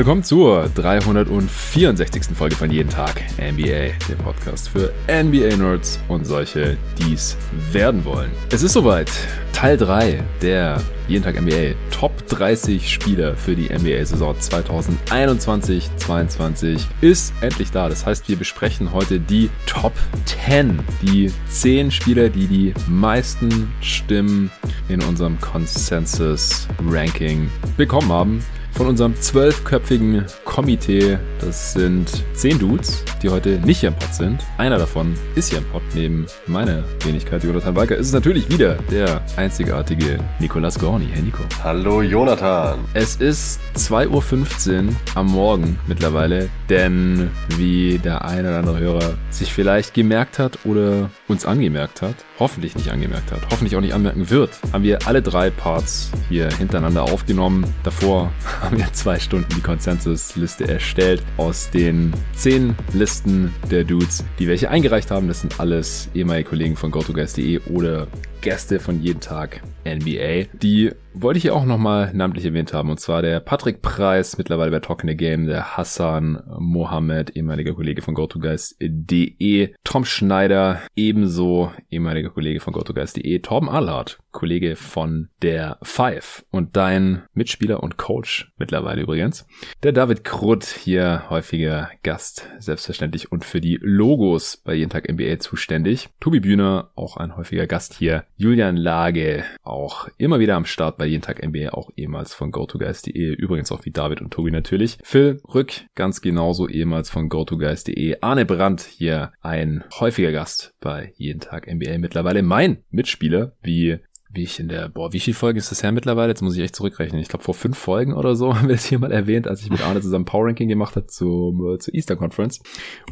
Willkommen zur 364. Folge von Jeden Tag NBA, dem Podcast für NBA-Nerds und solche, die es werden wollen. Es ist soweit. Teil 3 der Jeden Tag NBA Top 30 Spieler für die NBA-Saison 2021-22 ist endlich da. Das heißt, wir besprechen heute die Top 10. Die 10 Spieler, die die meisten Stimmen in unserem Consensus-Ranking bekommen haben von unserem zwölfköpfigen Komitee. Das sind zehn Dudes, die heute nicht hier im Pod sind. Einer davon ist hier im Pod neben meiner Wenigkeit, Jonathan Walker. Ist es natürlich wieder der einzigartige Nicolas Gorni. Hey Nico. Hallo Jonathan. Es ist 2.15 Uhr am Morgen mittlerweile, denn wie der eine oder andere Hörer sich vielleicht gemerkt hat oder uns angemerkt hat, hoffentlich nicht angemerkt hat, hoffentlich auch nicht anmerken wird, haben wir alle drei Parts hier hintereinander aufgenommen. Davor haben wir zwei Stunden die Consensus-Liste erstellt aus den zehn Listen der Dudes, die welche eingereicht haben. Das sind alles ehemalige Kollegen von GoToGuys.de oder Gäste von jeden Tag NBA. Die wollte ich hier auch nochmal namentlich erwähnt haben. Und zwar der Patrick Preis, mittlerweile bei Talking the Game, der Hassan Mohammed, ehemaliger Kollege von GoToGuys.de, Tom Schneider, ebenso ehemaliger Kollege von GoToGuys.de, Torben Allard, Kollege von der Five und dein Mitspieler und Coach mittlerweile übrigens. Der David Krutt, hier häufiger Gast, selbstverständlich und für die Logos bei jeden Tag NBA zuständig. Tobi Bühner, auch ein häufiger Gast hier. Julian Lage, auch immer wieder am Start bei jeden Tag NBA, auch ehemals von GoToGuys.de, übrigens auch wie David und Tobi natürlich. Phil Rück, ganz genauso ehemals von GoToGuys.de. Arne Brandt, hier ein häufiger Gast bei jeden Tag NBA, mittlerweile mein Mitspieler, wie wie ich in der, boah, wie viel Folgen ist das her mittlerweile? Jetzt muss ich echt zurückrechnen. Ich glaube, vor fünf Folgen oder so haben wir es hier mal erwähnt, als ich mit Arne zusammen Power Ranking gemacht habe zu, zur Easter Conference.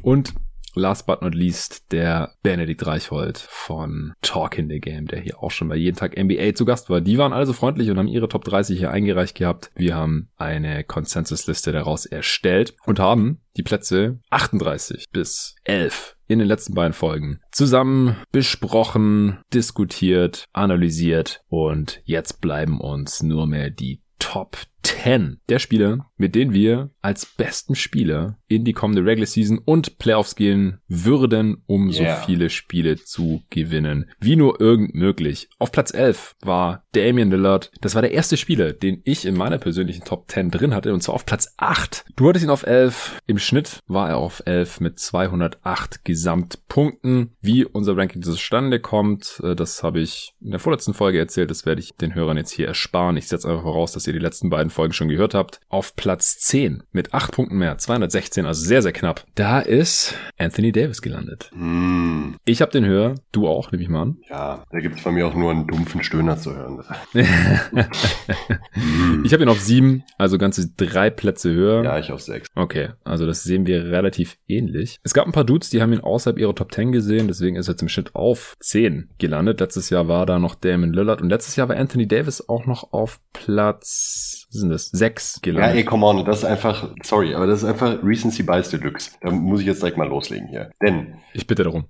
Und last but not least der Benedikt Reichhold von Talk in the Game, der hier auch schon bei jeden Tag NBA zu Gast war. Die waren also freundlich und haben ihre Top 30 hier eingereicht gehabt. Wir haben eine Consensus-Liste daraus erstellt und haben die Plätze 38 bis 11 in den letzten beiden Folgen zusammen besprochen, diskutiert, analysiert und jetzt bleiben uns nur mehr die Top 10 der Spieler, mit denen wir als besten Spieler in die kommende Regular Season und Playoffs gehen würden, um yeah. so viele Spiele zu gewinnen, wie nur irgend möglich. Auf Platz 11 war Damian Lillard. Das war der erste Spieler, den ich in meiner persönlichen Top 10 drin hatte, und zwar auf Platz 8. Du hattest ihn auf 11. Im Schnitt war er auf 11 mit 208 Gesamtpunkten. Wie unser Ranking zustande kommt, äh, das habe ich in der vorletzten Folge erzählt. Das werde ich den Hörern jetzt hier ersparen. Ich setze einfach voraus, dass ihr die letzten beiden Folgen schon gehört habt. Auf Platz 10 mit 8 Punkten mehr, 216, also sehr, sehr knapp. Da ist Anthony Davis gelandet. Mm. Ich habe den höher, du auch, nehme ich mal an. Ja, da gibt es von mir auch nur einen dumpfen Stöhner zu hören. ich habe ihn auf 7, also ganze drei Plätze höher. Ja, ich auf 6. Okay, also das sehen wir relativ ähnlich. Es gab ein paar Dudes, die haben ihn außerhalb ihrer Top 10 gesehen, deswegen ist er zum Schnitt auf 10 gelandet. Letztes Jahr war da noch Damon Lillard und letztes Jahr war Anthony Davis auch noch auf Platz, sind das? 6 gelandet. Ja, ey, come on, das ist einfach, sorry, aber das ist einfach Recency Bias Deluxe. Da muss ich jetzt direkt mal loslegen hier. Denn. Ich bitte darum.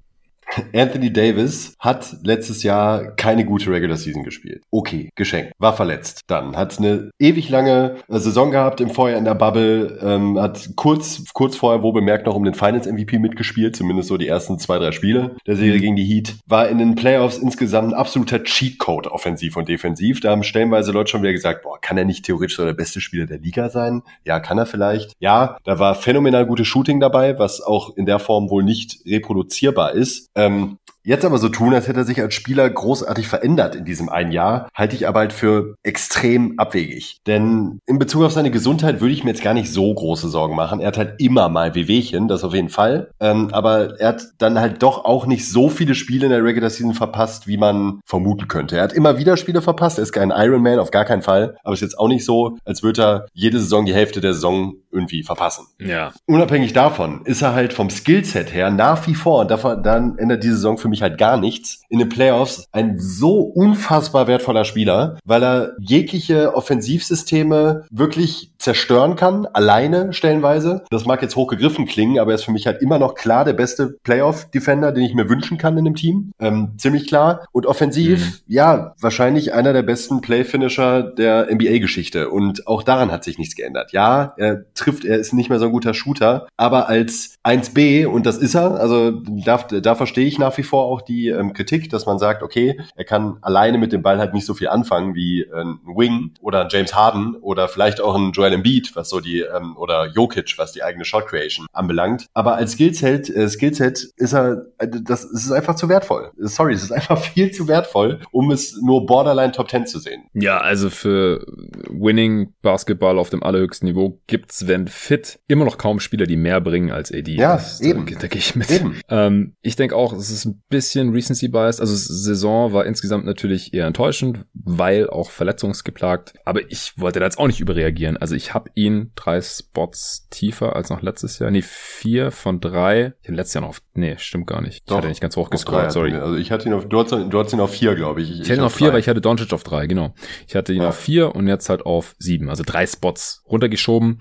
Anthony Davis hat letztes Jahr keine gute Regular Season gespielt. Okay, geschenkt. War verletzt. Dann hat eine ewig lange äh, Saison gehabt im Vorjahr in der Bubble. Ähm, hat kurz, kurz vorher, wo bemerkt, noch um den Finals MVP mitgespielt. Zumindest so die ersten zwei, drei Spiele der Serie gegen die Heat. War in den Playoffs insgesamt ein absoluter Cheatcode offensiv und defensiv. Da haben stellenweise Leute schon wieder gesagt, boah, kann er nicht theoretisch so der beste Spieler der Liga sein? Ja, kann er vielleicht. Ja, da war phänomenal gutes Shooting dabei, was auch in der Form wohl nicht reproduzierbar ist. Ähm, Jetzt aber so tun, als hätte er sich als Spieler großartig verändert in diesem einen Jahr, halte ich aber halt für extrem abwegig. Denn in Bezug auf seine Gesundheit würde ich mir jetzt gar nicht so große Sorgen machen. Er hat halt immer mal Wehwehchen, das auf jeden Fall. Ähm, aber er hat dann halt doch auch nicht so viele Spiele in der Regular Season verpasst, wie man vermuten könnte. Er hat immer wieder Spiele verpasst. Er ist kein Ironman, auf gar keinen Fall. Aber es ist jetzt auch nicht so, als würde er jede Saison die Hälfte der Saison irgendwie verpassen. Ja. Unabhängig davon ist er halt vom Skillset her nach wie vor, und davon, dann ändert diese Saison für mich mich halt gar nichts. In den Playoffs ein so unfassbar wertvoller Spieler, weil er jegliche Offensivsysteme wirklich zerstören kann, alleine stellenweise. Das mag jetzt hochgegriffen klingen, aber er ist für mich halt immer noch klar der beste Playoff-Defender, den ich mir wünschen kann in dem Team. Ähm, ziemlich klar. Und offensiv, mhm. ja, wahrscheinlich einer der besten Play-Finisher der NBA-Geschichte. Und auch daran hat sich nichts geändert. Ja, er trifft, er ist nicht mehr so ein guter Shooter, aber als 1B, und das ist er, also da, da verstehe ich nach wie vor auch die ähm, Kritik, dass man sagt, okay, er kann alleine mit dem Ball halt nicht so viel anfangen wie äh, ein Wing oder ein James Harden oder vielleicht auch ein Joel Embiid, was so die, ähm, oder Jokic, was die eigene Shot Creation anbelangt. Aber als Skillset, äh, Skillset ist er, äh, das, das ist einfach zu wertvoll. Sorry, es ist einfach viel zu wertvoll, um es nur borderline Top 10 zu sehen. Ja, also für Winning Basketball auf dem allerhöchsten Niveau gibt's, wenn fit, immer noch kaum Spieler, die mehr bringen als AD. Ja, das, eben. Da, da gehe ich mit. Eben. Ähm, ich denke auch, es ist ein bisschen Recency Bias. Also Saison war insgesamt natürlich eher enttäuschend, weil auch verletzungsgeplagt. Aber ich wollte da jetzt auch nicht überreagieren. Also ich habe ihn drei Spots tiefer als noch letztes Jahr. Nee, vier von drei. Ich hatte letztes Jahr noch auf, nee, stimmt gar nicht. Doch, ich hatte nicht ganz hoch gescrollt, sorry. Also ich hatte ihn auf, du hast, du hast ihn auf vier, glaube ich. Ich, ich hatte ihn auf vier, drei. weil ich hatte Doncic auf drei, genau. Ich hatte ihn ja. auf vier und jetzt halt auf sieben. Also drei Spots runtergeschoben.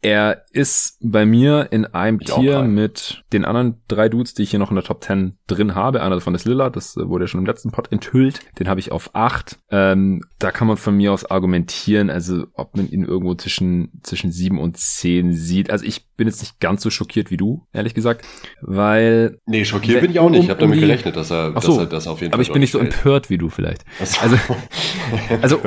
Er ist bei mir in einem ich Tier mit den anderen drei Dudes, die ich hier noch in der Top 10 drin habe. Einer davon ist Lilla, das wurde ja schon im letzten Pod enthüllt. Den habe ich auf acht. Ähm, da kann man von mir aus argumentieren, also ob man ihn irgendwo zwischen, zwischen sieben und zehn sieht. Also ich bin jetzt nicht ganz so schockiert wie du, ehrlich gesagt, weil... Nee, schockiert wenn, bin ich auch nicht. Ich habe damit gerechnet, dass er, so, dass er das auf jeden Fall Aber ich bin nicht so empört wie du vielleicht. Also, also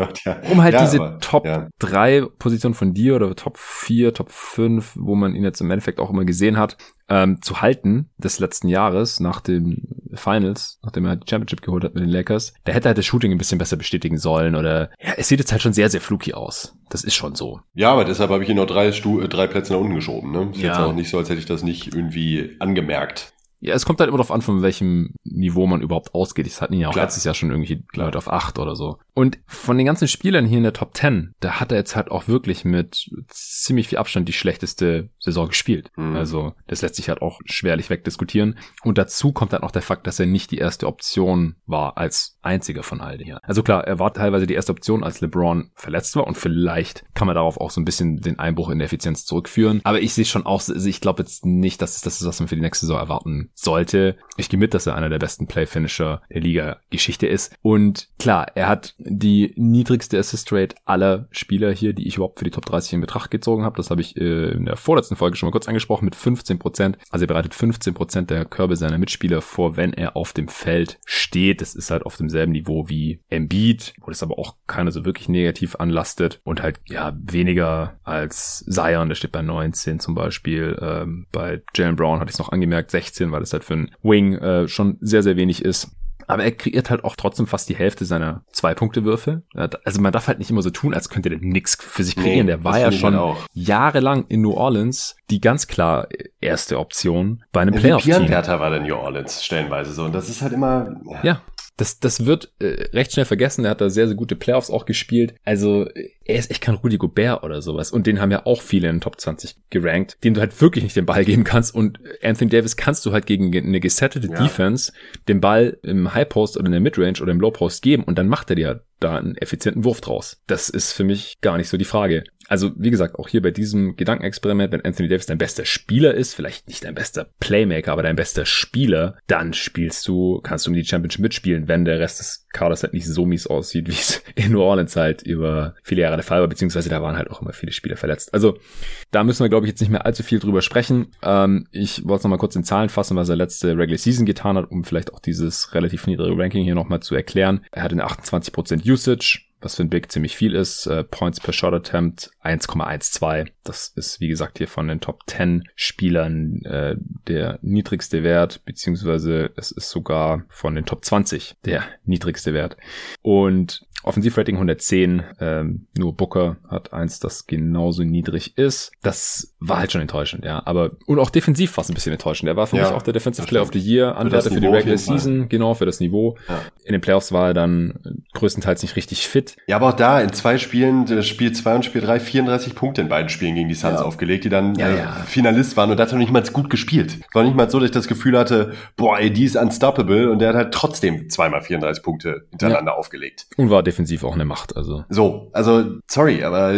um halt ja, diese aber, Top ja. drei Positionen von dir oder Top vier, Top 5, wo man ihn jetzt im Endeffekt auch immer gesehen hat, ähm, zu halten des letzten Jahres nach den Finals, nachdem er die Championship geholt hat mit den Lakers, der hätte halt das Shooting ein bisschen besser bestätigen sollen oder ja, es sieht jetzt halt schon sehr, sehr fluky aus. Das ist schon so. Ja, aber deshalb habe ich ihn noch drei, Stu äh, drei Plätze nach unten geschoben. Ne? Ist ja. jetzt auch nicht so, als hätte ich das nicht irgendwie angemerkt. Ja, es kommt halt immer darauf an, von welchem Niveau man überhaupt ausgeht. Ich hatte ihn ja auch Klar. letztes Jahr schon irgendwie Leute auf acht oder so. Und von den ganzen Spielern hier in der Top 10, da hat er jetzt halt auch wirklich mit ziemlich viel Abstand die schlechteste Saison gespielt. Mhm. Also das lässt sich halt auch schwerlich wegdiskutieren. Und dazu kommt dann auch der Fakt, dass er nicht die erste Option war als einziger von all den hier. Also klar, er war teilweise die erste Option, als LeBron verletzt war und vielleicht kann man darauf auch so ein bisschen den Einbruch in der Effizienz zurückführen. Aber ich sehe schon auch, also ich glaube jetzt nicht, dass das ist, was man für die nächste Saison erwarten sollte. Ich gehe mit, dass er einer der besten Play-Finisher der Liga-Geschichte ist. Und klar, er hat die niedrigste Assist-Rate aller Spieler hier, die ich überhaupt für die Top 30 in Betracht gezogen habe. Das habe ich äh, in der vorletzten Folge schon mal kurz angesprochen mit 15 Prozent. Also er bereitet 15 Prozent der Körbe seiner Mitspieler vor, wenn er auf dem Feld steht. Das ist halt auf demselben Niveau wie Embiid, wo das aber auch keiner so wirklich negativ anlastet und halt ja weniger als Zion, der steht bei 19 zum Beispiel. Ähm, bei Jalen Brown hatte ich es noch angemerkt, 16, weil es halt für einen Wing äh, schon sehr, sehr wenig ist. Aber er kreiert halt auch trotzdem fast die Hälfte seiner Zwei-Punkte-Würfe. Also man darf halt nicht immer so tun, als könnte der nix für sich kreieren. Nee, der war ja schon halt jahrelang in New Orleans die ganz klar erste Option bei einem Playoff-Team. war der New Orleans stellenweise so. Und das ist halt immer... Ja, ja das, das wird äh, recht schnell vergessen. Er hat da sehr, sehr gute Playoffs auch gespielt. Also er ist echt kein Rudy Gobert oder sowas. Und den haben ja auch viele in den Top 20 gerankt, dem du halt wirklich nicht den Ball geben kannst. Und Anthony Davis kannst du halt gegen eine gesettete ja. Defense den Ball im High Post oder in der Midrange oder im Low Post geben und dann macht er dir da einen effizienten Wurf draus. Das ist für mich gar nicht so die Frage. Also, wie gesagt, auch hier bei diesem Gedankenexperiment, wenn Anthony Davis dein bester Spieler ist, vielleicht nicht dein bester Playmaker, aber dein bester Spieler, dann spielst du, kannst du um die Championship mitspielen, wenn der Rest des Kaders halt nicht so mies aussieht, wie es in New Orleans halt über viele Jahre der Fall war, beziehungsweise da waren halt auch immer viele Spieler verletzt. Also, da müssen wir, glaube ich, jetzt nicht mehr allzu viel drüber sprechen. Ähm, ich wollte es nochmal kurz in Zahlen fassen, was er letzte Regular Season getan hat, um vielleicht auch dieses relativ niedrige Ranking hier nochmal zu erklären. Er hatte eine 28% Usage, was für ein Big ziemlich viel ist. Äh, Points per Shot Attempt 1,12. Das ist, wie gesagt, hier von den Top 10 Spielern äh, der niedrigste Wert, beziehungsweise es ist sogar von den Top 20 der niedrigste Wert. Und Offensivrating 110, ähm, nur Booker hat eins, das genauso niedrig ist. Das war halt schon enttäuschend, ja. Aber und auch defensiv war es ein bisschen enttäuschend. Er war für ja, mich auch der Defensive Player of the Year, Anwärter für, für die Regular Season, genau, für das Niveau. Ja. In den Playoffs war er dann größtenteils nicht richtig fit. Ja, aber auch da in zwei Spielen, äh, Spiel 2 und Spiel 3, 34 Punkte in beiden Spielen gegen die Suns ja. aufgelegt, die dann ja, äh. Finalist waren und da hat er nicht mal gut gespielt. War nicht mal so, dass ich das Gefühl hatte, boah, ey, die ist unstoppable und der hat halt trotzdem zweimal 34 Punkte hintereinander aufgelegt. Und war defensiv auch eine Macht, also. So, also sorry, aber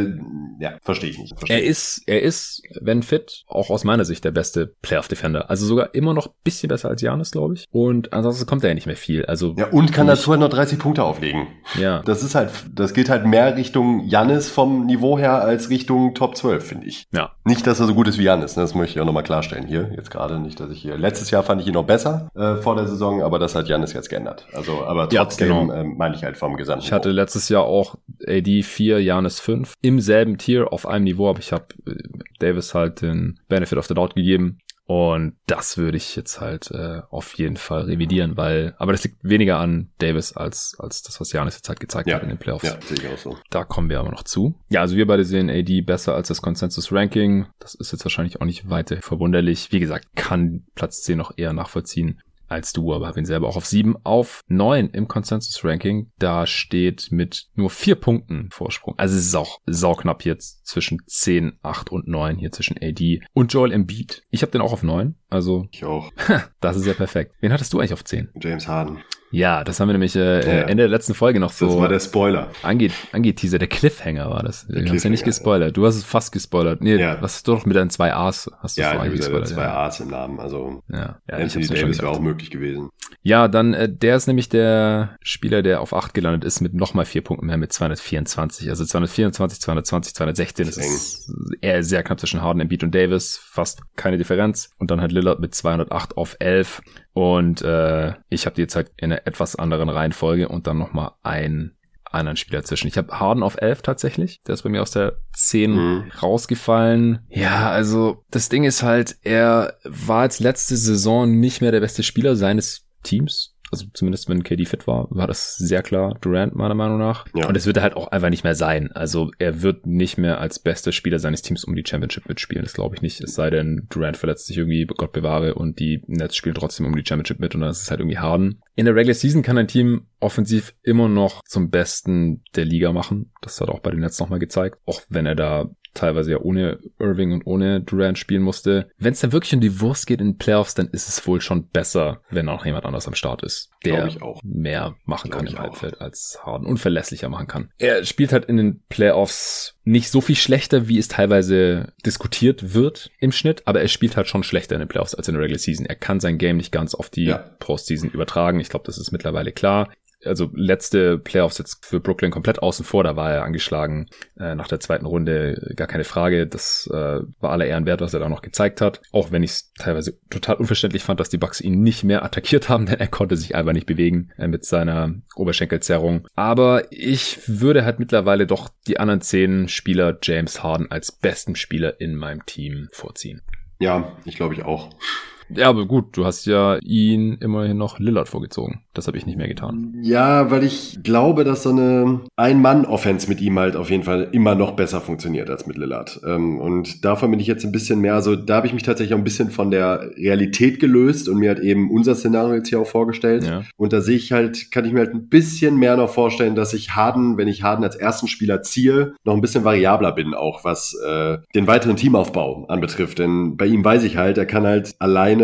ja, verstehe ich nicht. Versteh er ist, er ist, wenn fit, auch aus meiner Sicht der beste Playoff-Defender. Also sogar immer noch bisschen besser als Janis, glaube ich. Und ansonsten kommt er ja nicht mehr viel. Also ja, und kann dazu halt noch 30 Punkte auflegen. Ja. Das ist halt, das geht halt mehr Richtung Janis vom Niveau her als Richtung Top 12, finde ich. Ja. Nicht, dass er so gut ist wie Janis, ne? das möchte ich auch nochmal klarstellen hier. Jetzt gerade nicht, dass ich hier. Letztes Jahr fand ich ihn noch besser äh, vor der Saison, aber das hat Janis jetzt geändert. Also, aber trotzdem ja, genau. äh, meine ich halt vom gesamten. Ich hatte letztes Jahr auch AD 4, Janis 5 im selben Tier auf einem Niveau, aber ich habe äh, Davis halt den Benefit of the Doubt gegeben. Und das würde ich jetzt halt äh, auf jeden Fall revidieren, weil, aber das liegt weniger an Davis als, als das, was Janis jetzt halt gezeigt ja, hat in den Playoffs. Ja, sehe ich auch so. Da kommen wir aber noch zu. Ja, also wir beide sehen AD besser als das Consensus Ranking. Das ist jetzt wahrscheinlich auch nicht weiter verwunderlich. Wie gesagt, kann Platz 10 noch eher nachvollziehen als du, aber habe ihn selber auch auf sieben. Auf neun im Consensus-Ranking, da steht mit nur vier Punkten Vorsprung. Also es ist auch sauknapp jetzt zwischen zehn, acht und neun hier zwischen AD und Joel Embiid. Ich habe den auch auf neun, also... Ich auch. das ist ja perfekt. Wen hattest du eigentlich auf zehn? James Harden. Ja, das haben wir nämlich äh, ja. Ende der letzten Folge noch so. Das war der Spoiler. Angeht, angeht Teaser, der Cliffhanger war das. Wir haben es ja nicht gespoilert. Du hast es fast gespoilert. Nee, ja. was hast du doch mit deinen zwei A's? Hast du ja, eigentlich gespoilert? zwei ja. A's im Namen. Also ja. Ja, Anthony Davis wäre auch möglich gewesen. Ja, dann äh, der ist nämlich der Spieler, der auf acht gelandet ist mit nochmal vier Punkten mehr mit 224. Also 224, 220, 216. Das, das ist, ist eher sehr knapp zwischen Harden, Embiid und Davis. Fast keine Differenz. Und dann halt Lillard mit 208 auf 11. Und äh, ich habe die jetzt halt in einer etwas anderen Reihenfolge und dann nochmal einen anderen Spieler zwischen. Ich habe Harden auf 11 tatsächlich. Der ist bei mir aus der 10 mhm. rausgefallen. Ja, also das Ding ist halt, er war als letzte Saison nicht mehr der beste Spieler seines Teams also zumindest wenn KD fit war, war das sehr klar Durant meiner Meinung nach. Ja. Und es wird er halt auch einfach nicht mehr sein. Also er wird nicht mehr als bester Spieler seines Teams um die Championship mitspielen. Das glaube ich nicht. Es sei denn, Durant verletzt sich irgendwie, Gott bewahre, und die Nets spielen trotzdem um die Championship mit und dann ist es halt irgendwie Harden. In der Regular Season kann ein Team offensiv immer noch zum Besten der Liga machen. Das hat auch bei den Nets nochmal gezeigt. Auch wenn er da teilweise ja ohne Irving und ohne Durant spielen musste. Wenn es dann wirklich um die Wurst geht in Playoffs, dann ist es wohl schon besser, wenn auch jemand anders am Start ist, der mehr machen Glaub kann im Halbfeld als Harden und verlässlicher machen kann. Er spielt halt in den Playoffs nicht so viel schlechter, wie es teilweise diskutiert wird im Schnitt, aber er spielt halt schon schlechter in den Playoffs als in der Regular Season. Er kann sein Game nicht ganz auf die ja. Postseason übertragen. Ich glaube, das ist mittlerweile klar also letzte Playoffs jetzt für Brooklyn komplett außen vor, da war er angeschlagen äh, nach der zweiten Runde, gar keine Frage. Das äh, war aller Ehren wert, was er da noch gezeigt hat. Auch wenn ich es teilweise total unverständlich fand, dass die Bucks ihn nicht mehr attackiert haben, denn er konnte sich einfach nicht bewegen äh, mit seiner Oberschenkelzerrung. Aber ich würde halt mittlerweile doch die anderen zehn Spieler James Harden als besten Spieler in meinem Team vorziehen. Ja, ich glaube ich auch. Ja, aber gut, du hast ja ihn immerhin noch Lillard vorgezogen. Das habe ich nicht mehr getan. Ja, weil ich glaube, dass so eine Ein-Mann-Offense mit ihm halt auf jeden Fall immer noch besser funktioniert als mit Lillard. Ähm, und davon bin ich jetzt ein bisschen mehr, also da habe ich mich tatsächlich auch ein bisschen von der Realität gelöst und mir halt eben unser Szenario jetzt hier auch vorgestellt. Ja. Und da sehe ich halt, kann ich mir halt ein bisschen mehr noch vorstellen, dass ich Harden, wenn ich Harden als ersten Spieler ziehe, noch ein bisschen variabler bin, auch was äh, den weiteren Teamaufbau anbetrifft. Denn bei ihm weiß ich halt, er kann halt alleine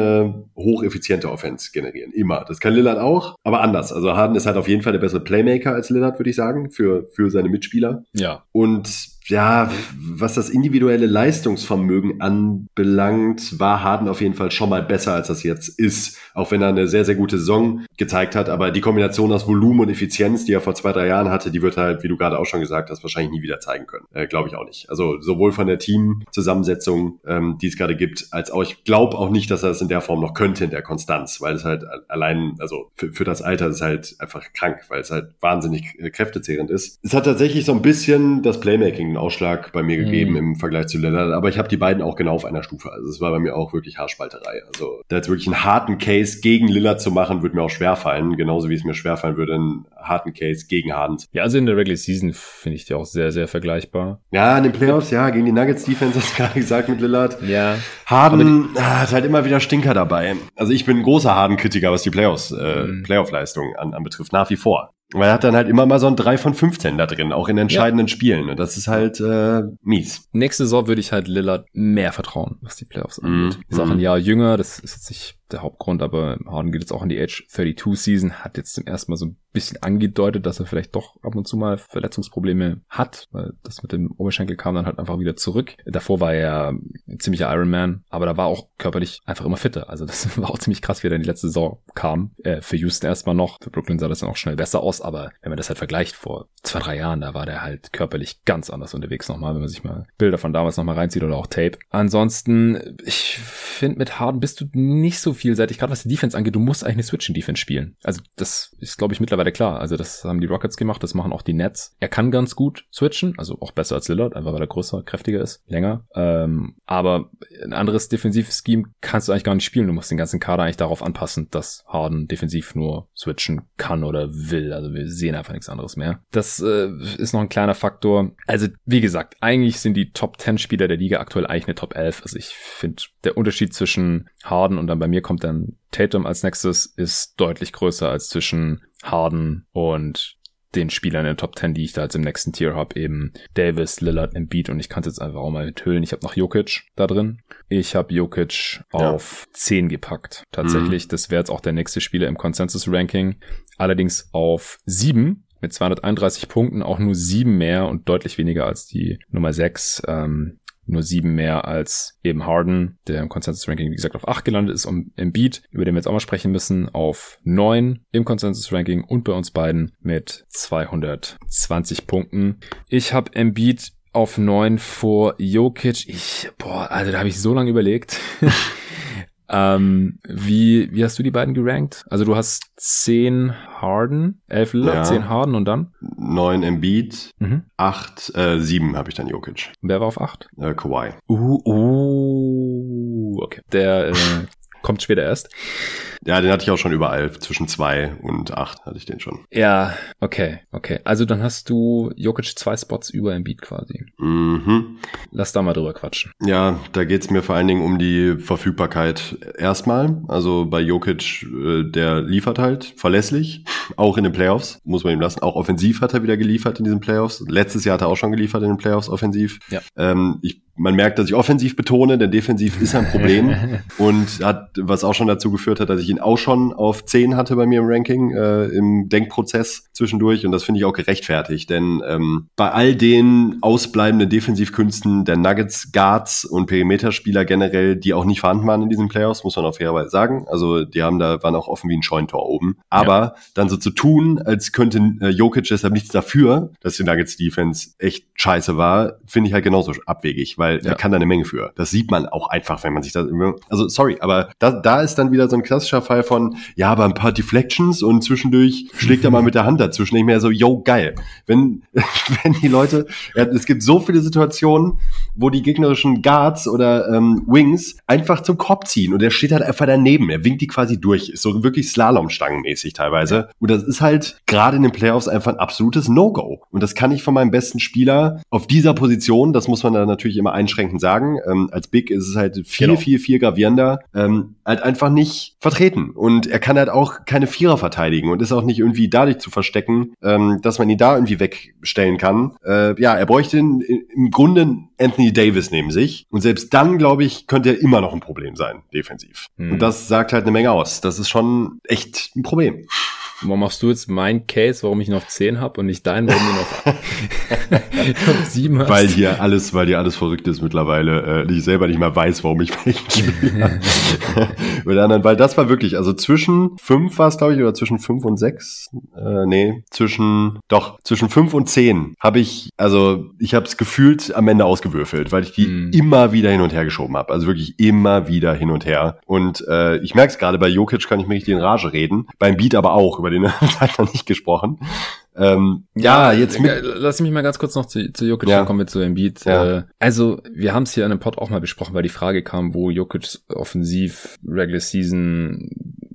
hocheffiziente Offense generieren. Immer. Das kann Lillard auch aber anders. Also Harden ist halt auf jeden Fall der bessere Playmaker als Lillard, würde ich sagen, für, für seine Mitspieler. Ja. Und ja, was das individuelle Leistungsvermögen anbelangt, war Harden auf jeden Fall schon mal besser, als das jetzt ist. Auch wenn er eine sehr, sehr gute Saison gezeigt hat. Aber die Kombination aus Volumen und Effizienz, die er vor zwei, drei Jahren hatte, die wird halt, wie du gerade auch schon gesagt hast, wahrscheinlich nie wieder zeigen können. Äh, glaube ich auch nicht. Also sowohl von der Teamzusammensetzung, ähm, die es gerade gibt, als auch, ich glaube auch nicht, dass er es in der Form noch könnte, in der Konstanz, weil es halt allein, also für, für das Alter ist halt einfach krank, weil es halt wahnsinnig kräftezehrend ist. Es hat tatsächlich so ein bisschen das Playmaking Ausschlag bei mir gegeben mhm. im Vergleich zu Lillard, aber ich habe die beiden auch genau auf einer Stufe. Also es war bei mir auch wirklich Haarspalterei. Also da jetzt wirklich einen harten Case gegen Lillard zu machen, würde mir auch schwerfallen, genauso wie es mir schwerfallen würde, einen harten Case gegen Harden. Ja, also in der Regular Season finde ich die auch sehr, sehr vergleichbar. Ja, in den Playoffs, ja, gegen die Nuggets Defense hast du gerade gesagt mit Lillard. Ja. Harden ah, hat halt immer wieder Stinker dabei. Also ich bin ein großer Harden-Kritiker, was die Playoffs, äh, mhm. Playoff-Leistung an, anbetrifft, nach wie vor. Weil er hat dann halt immer mal so ein 3 von 15 da drin, auch in entscheidenden ja. Spielen. Und das ist halt äh, mies. Nächste Saison würde ich halt Lillard mehr vertrauen, was die Playoffs angeht. Mm. Ist auch ein mhm. Jahr jünger, das ist jetzt nicht der Hauptgrund, aber Harden geht jetzt auch in die Age 32 Season, hat jetzt zum ersten Mal so ein bisschen angedeutet, dass er vielleicht doch ab und zu mal Verletzungsprobleme hat, weil das mit dem Oberschenkel kam dann halt einfach wieder zurück. Davor war er ein ziemlicher Ironman, aber da war auch körperlich einfach immer fitter. Also das war auch ziemlich krass, wie er in die letzte Saison kam. Äh, für Houston erstmal noch, für Brooklyn sah das dann auch schnell besser aus, aber wenn man das halt vergleicht vor zwei, drei Jahren, da war der halt körperlich ganz anders unterwegs nochmal, wenn man sich mal Bilder von damals nochmal reinzieht oder auch Tape. Ansonsten, ich finde, mit Harden bist du nicht so vielseitig, gerade was die Defense angeht, du musst eigentlich eine Switching-Defense spielen. Also das ist, glaube ich, mittlerweile klar. Also das haben die Rockets gemacht, das machen auch die Nets. Er kann ganz gut switchen, also auch besser als Lillard, einfach weil er größer, kräftiger ist, länger. Ähm, aber ein anderes Defensiv-Scheme kannst du eigentlich gar nicht spielen. Du musst den ganzen Kader eigentlich darauf anpassen, dass Harden defensiv nur switchen kann oder will. Also wir sehen einfach nichts anderes mehr. Das äh, ist noch ein kleiner Faktor. Also wie gesagt, eigentlich sind die Top 10 Spieler der Liga aktuell eigentlich eine Top 11. Also ich finde, der Unterschied zwischen Harden und dann bei mir kommt dann Tatum als nächstes ist deutlich größer als zwischen Harden und den Spielern in der Top 10, die ich da jetzt im nächsten Tier habe, eben Davis, Lillard, Embiid und ich kann es jetzt einfach auch mal enthüllen. Ich habe noch Jokic da drin. Ich habe Jokic ja. auf 10 gepackt. Tatsächlich, mhm. das wäre jetzt auch der nächste Spieler im Consensus-Ranking. Allerdings auf 7 mit 231 Punkten, auch nur 7 mehr und deutlich weniger als die Nummer 6. Ähm, nur sieben mehr als eben Harden, der im Consensus-Ranking, wie gesagt, auf acht gelandet ist, um Embiid, über den wir jetzt auch mal sprechen müssen, auf neun im Consensus-Ranking und bei uns beiden mit 220 Punkten. Ich habe Embiid auf neun vor Jokic. Ich, boah, also da habe ich so lange überlegt. Ähm, wie, wie hast du die beiden gerankt? Also du hast 10 Harden, 11 Lillard, ja. 10 Harden und dann? 9 Embiid, mhm. 8, äh, 7 habe ich dann Jokic. Wer war auf 8? Äh, Kawhi. Uh, uh, okay. Der äh, kommt später erst. Ja, den hatte ich auch schon überall. Zwischen zwei und acht hatte ich den schon. Ja, okay, okay. Also dann hast du Jokic zwei Spots über im Beat quasi. Mhm. Lass da mal drüber quatschen. Ja, da geht's mir vor allen Dingen um die Verfügbarkeit erstmal. Also bei Jokic, äh, der liefert halt verlässlich, auch in den Playoffs, muss man ihm lassen. Auch offensiv hat er wieder geliefert in diesen Playoffs. Letztes Jahr hat er auch schon geliefert in den Playoffs offensiv. Ja. Ähm, ich man merkt, dass ich offensiv betone, denn defensiv ist ein Problem und hat, was auch schon dazu geführt hat, dass ich ihn auch schon auf 10 hatte bei mir im Ranking, äh, im Denkprozess zwischendurch und das finde ich auch gerechtfertigt, denn ähm, bei all den ausbleibenden Defensivkünsten der Nuggets, Guards und Perimeterspieler generell, die auch nicht vorhanden waren in diesen Playoffs, muss man auf fairerweise sagen, also die haben da, waren auch offen wie ein Scheuntor oben, aber ja. dann so zu tun, als könnte äh, Jokic deshalb nichts dafür, dass die Nuggets Defense echt scheiße war, finde ich halt genauso abwegig, weil weil ja. er kann da eine Menge für. Das sieht man auch einfach, wenn man sich das, also sorry, aber da, da ist dann wieder so ein klassischer Fall von, ja, aber ein paar Deflections und zwischendurch schlägt er mal mit der Hand dazwischen. Ich mehr so, yo, geil. Wenn, wenn die Leute, ja, es gibt so viele Situationen, wo die gegnerischen Guards oder ähm, Wings einfach zum Korb ziehen und er steht halt einfach daneben. Er winkt die quasi durch. Ist so wirklich Slalomstangenmäßig teilweise. Und das ist halt gerade in den Playoffs einfach ein absolutes No-Go. Und das kann ich von meinem besten Spieler auf dieser Position, das muss man da natürlich immer einschränkend sagen. Ähm, als Big ist es halt viel, genau. viel, viel gravierender. Ähm, halt einfach nicht vertreten. Und er kann halt auch keine Vierer verteidigen und ist auch nicht irgendwie dadurch zu verstecken, ähm, dass man ihn da irgendwie wegstellen kann. Äh, ja, er bräuchte in, im Grunde Anthony Davis neben sich. Und selbst dann, glaube ich, könnte er immer noch ein Problem sein, defensiv. Mhm. Und das sagt halt eine Menge aus. Das ist schon echt ein Problem. Warum machst du jetzt mein Case, warum ich ihn auf 10 habe und nicht deinen, warum du ihn auf, auf 7 hast? Weil hier alles, weil hier alles verrückt ist mittlerweile. Äh, ich selber nicht mehr weiß, warum ich welchen spiele. anderen, weil das war wirklich, also zwischen 5 war es, glaube ich, oder zwischen 5 und 6. Äh, nee, zwischen, doch, zwischen 5 und 10 habe ich, also ich habe es gefühlt am Ende ausgewürfelt, weil ich die mm. immer wieder hin und her geschoben habe. Also wirklich immer wieder hin und her. Und äh, ich merke es gerade, bei Jokic kann ich mir richtig in Rage reden. Beim Beat aber auch, über über den haben wir nicht gesprochen. Ähm, ja, ja, jetzt mit lass mich mal ganz kurz noch zu, zu Jokic, ja. dann kommen wir zu Embiid. Ja. Äh, also, wir haben es hier in einem Pod auch mal besprochen, weil die Frage kam, wo Jokic offensiv Regular Season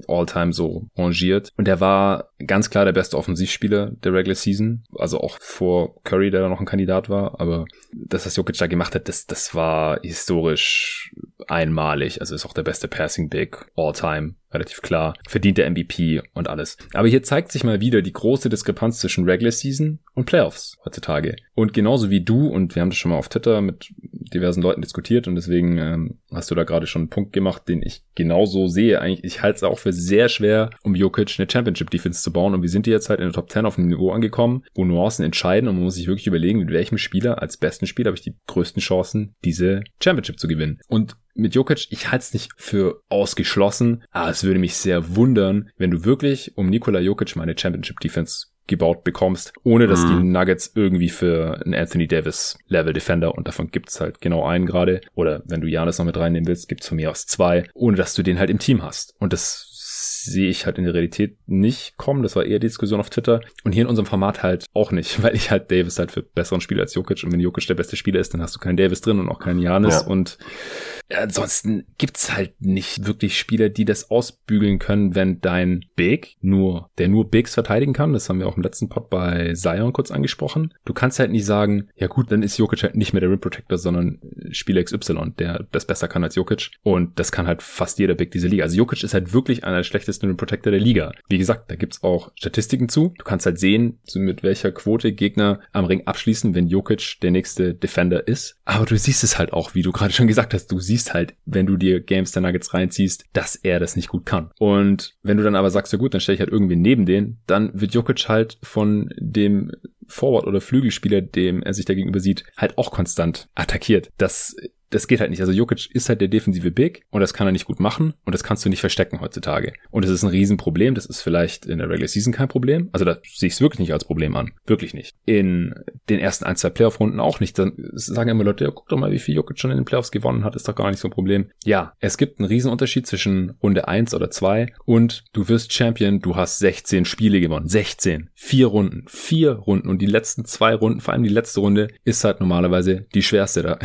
All-Time so rangiert. Und er war ganz klar der beste Offensivspieler der Regular Season. Also auch vor Curry, der da noch ein Kandidat war. Aber das, was Jokic da gemacht hat, das, das war historisch einmalig. Also ist auch der beste Passing Big all time relativ klar, verdient der MVP und alles. Aber hier zeigt sich mal wieder die große Diskrepanz zwischen Regular Season und Playoffs heutzutage. Und genauso wie du, und wir haben das schon mal auf Twitter mit diversen Leuten diskutiert und deswegen ähm, hast du da gerade schon einen Punkt gemacht, den ich genauso sehe. Eigentlich, ich halte es auch für sehr schwer, um Jokic eine Championship-Defense zu bauen. Und wir sind jetzt halt in der Top 10 auf einem Niveau angekommen, wo Nuancen entscheiden und man muss sich wirklich überlegen, mit welchem Spieler als besten Spieler habe ich die größten Chancen, diese Championship zu gewinnen. Und mit Jokic, ich halte es nicht für ausgeschlossen, aber es würde mich sehr wundern, wenn du wirklich um Nikola Jokic meine Championship Defense gebaut bekommst, ohne dass mhm. die Nuggets irgendwie für einen Anthony Davis Level Defender und davon gibt's halt genau einen gerade oder wenn du Janis noch mit reinnehmen willst, gibt's von mir aus zwei, ohne dass du den halt im Team hast und das sehe ich halt in der Realität nicht kommen. Das war eher die Diskussion auf Twitter. Und hier in unserem Format halt auch nicht, weil ich halt Davis halt für besseren Spieler als Jokic. Und wenn Jokic der beste Spieler ist, dann hast du keinen Davis drin und auch keinen Janis. Ja. Und ansonsten gibt's halt nicht wirklich Spieler, die das ausbügeln können, wenn dein Big nur, der nur Bigs verteidigen kann. Das haben wir auch im letzten Pod bei Zion kurz angesprochen. Du kannst halt nicht sagen, ja gut, dann ist Jokic halt nicht mehr der Rim Protector, sondern Spieler XY, der das besser kann als Jokic. Und das kann halt fast jeder Big dieser Liga. Also Jokic ist halt wirklich einer der schlechtesten Protector der Liga. Wie gesagt, da gibt's auch Statistiken zu. Du kannst halt sehen, mit welcher Quote Gegner am Ring abschließen, wenn Jokic der nächste Defender ist. Aber du siehst es halt auch, wie du gerade schon gesagt hast, du siehst halt, wenn du dir Games der Nuggets reinziehst, dass er das nicht gut kann. Und wenn du dann aber sagst, ja gut, dann stelle ich halt irgendwie neben den, dann wird Jokic halt von dem Forward- oder Flügelspieler, dem er sich da gegenüber sieht, halt auch konstant attackiert. Das das geht halt nicht. Also Jokic ist halt der defensive Big und das kann er nicht gut machen und das kannst du nicht verstecken heutzutage. Und das ist ein Riesenproblem. Das ist vielleicht in der Regular Season kein Problem. Also da sehe ich es wirklich nicht als Problem an. Wirklich nicht. In den ersten ein, zwei Playoff-Runden auch nicht. Dann sagen immer Leute, ja, guck doch mal, wie viel Jokic schon in den Playoffs gewonnen hat. Ist doch gar nicht so ein Problem. Ja, es gibt einen Riesenunterschied zwischen Runde eins oder zwei und du wirst Champion. Du hast 16 Spiele gewonnen. 16. Vier Runden. Vier Runden. Und die letzten zwei Runden, vor allem die letzte Runde, ist halt normalerweise die schwerste da.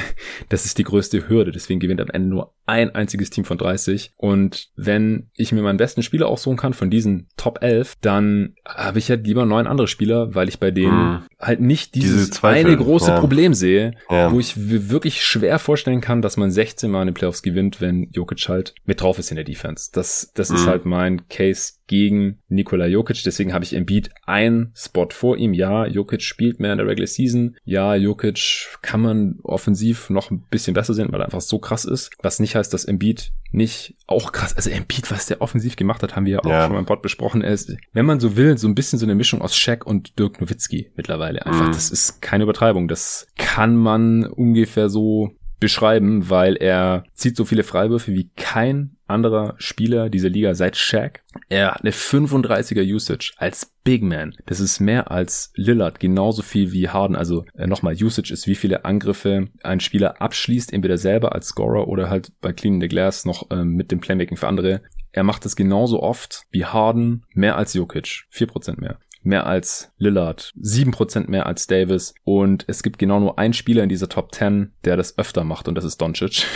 Das ist die größte größte Hürde. Deswegen gewinnt am Ende nur ein einziges Team von 30. Und wenn ich mir meinen besten Spieler aussuchen kann von diesen Top 11, dann habe ich halt lieber neun andere Spieler, weil ich bei denen hm. halt nicht dieses Diese eine große ja. Problem sehe, ja. wo ich wirklich schwer vorstellen kann, dass man 16 Mal in den Playoffs gewinnt, wenn Jokic halt mit drauf ist in der Defense. Das, das hm. ist halt mein Case gegen Nikola Jokic. Deswegen habe ich Embiid ein Spot vor ihm. Ja, Jokic spielt mehr in der Regular Season. Ja, Jokic kann man offensiv noch ein bisschen besser sehen, weil er einfach so krass ist. Was nicht heißt, dass Embiid nicht auch krass, also Embiid, was der offensiv gemacht hat, haben wir ja auch schon mal im Pod besprochen. Er ist, wenn man so will, so ein bisschen so eine Mischung aus Shaq und Dirk Nowitzki mittlerweile. Einfach, mhm. das ist keine Übertreibung. Das kann man ungefähr so beschreiben, weil er zieht so viele Freiwürfe wie kein anderer Spieler dieser Liga seit Shaq. Er hat eine 35er Usage als Big Man. Das ist mehr als Lillard, genauso viel wie Harden. Also äh, nochmal, Usage ist, wie viele Angriffe ein Spieler abschließt, entweder selber als Scorer oder halt bei Cleaning the Glass noch ähm, mit dem Playmaking für andere. Er macht es genauso oft wie Harden, mehr als Jokic. 4% mehr mehr als Lillard, 7% mehr als Davis und es gibt genau nur einen Spieler in dieser Top 10, der das öfter macht und das ist Doncic.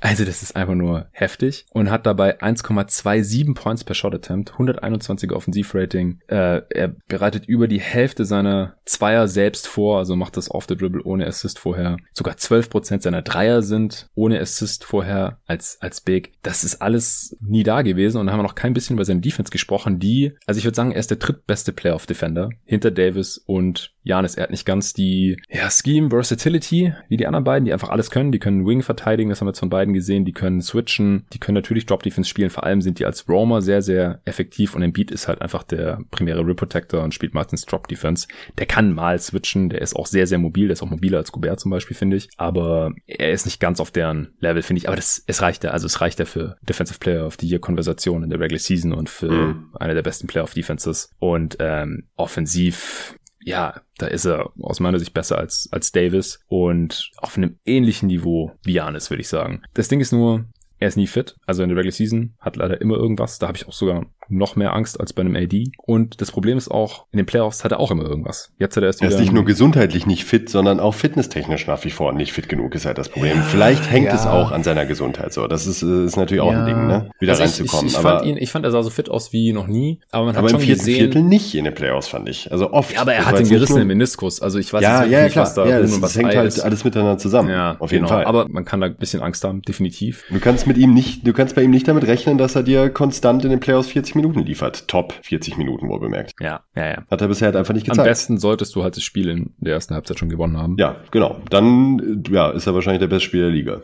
Also das ist einfach nur heftig und hat dabei 1,27 Points per Shot Attempt, 121er Offensivrating. Äh, er bereitet über die Hälfte seiner Zweier selbst vor, also macht das off the dribble ohne Assist vorher. Sogar 12% seiner Dreier sind ohne Assist vorher als, als Big. Das ist alles nie da gewesen und haben wir noch kein bisschen über seine Defense gesprochen, die, also ich würde sagen, er ist der drittbeste Playoff Defender hinter Davis und Janis. Er hat nicht ganz die ja, Scheme Versatility wie die anderen beiden, die einfach alles können. Die können Wing verteidigen, das haben wir jetzt von beiden gesehen. Die können switchen, die können natürlich Drop Defense spielen. Vor allem sind die als Roamer sehr, sehr effektiv und Embiid ist halt einfach der primäre Rim Protector und spielt meistens Drop Defense. Der kann mal switchen, der ist auch sehr, sehr mobil. Der ist auch mobiler als Gobert zum Beispiel, finde ich. Aber er ist nicht ganz auf deren Level, finde ich. Aber das, es reicht ja, also es reicht ja für Defensive Player of the Year Konversation in der Regular Season und für mhm. eine der besten Player of Defenses. Und ähm, offensiv ja, da ist er aus meiner Sicht besser als, als Davis und auf einem ähnlichen Niveau wie Janis, würde ich sagen. Das Ding ist nur, er ist nie fit. Also in der Regular Season hat leider immer irgendwas. Da habe ich auch sogar noch mehr Angst als bei einem AD. Und das Problem ist auch, in den Playoffs hat er auch immer irgendwas. Jetzt hat er erst Er ist nicht nur gesundheitlich nicht fit, sondern auch fitnesstechnisch nach wie vor nicht fit genug, ist halt das Problem. Ja, Vielleicht hängt ja. es auch an seiner Gesundheit so. Das ist, äh, ist natürlich auch ein Ding, ne? Wieder also reinzukommen. Ich, ich, ich, aber fand ihn, ich fand, er sah so fit aus wie noch nie, aber man hat aber im schon vierten gesehen. Viertel nicht in den Playoffs, fand ich. Also oft. ja, aber er hat den gerissenen nur- Meniskus. Also ich weiß Ja, jetzt ja, ja, nicht, klar. was da ja, das, und was das hängt Ei halt ist. alles miteinander zusammen. Ja, auf genau. jeden Fall. Aber man kann da ein bisschen Angst haben, definitiv. Du kannst mit ihm nicht, du kannst bei ihm nicht damit rechnen, dass er dir konstant in den Playoffs 40 Minuten liefert. Top 40 Minuten wohl bemerkt. Ja, ja, ja. Hat er bisher halt einfach nicht Am gezeigt. besten solltest du halt das Spiel in der ersten Halbzeit schon gewonnen haben. Ja, genau. Dann äh, ja, ist er wahrscheinlich der beste Spieler der Liga.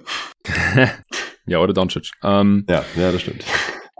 Ja, oder Doncic. Ähm, Ja, ja, das stimmt.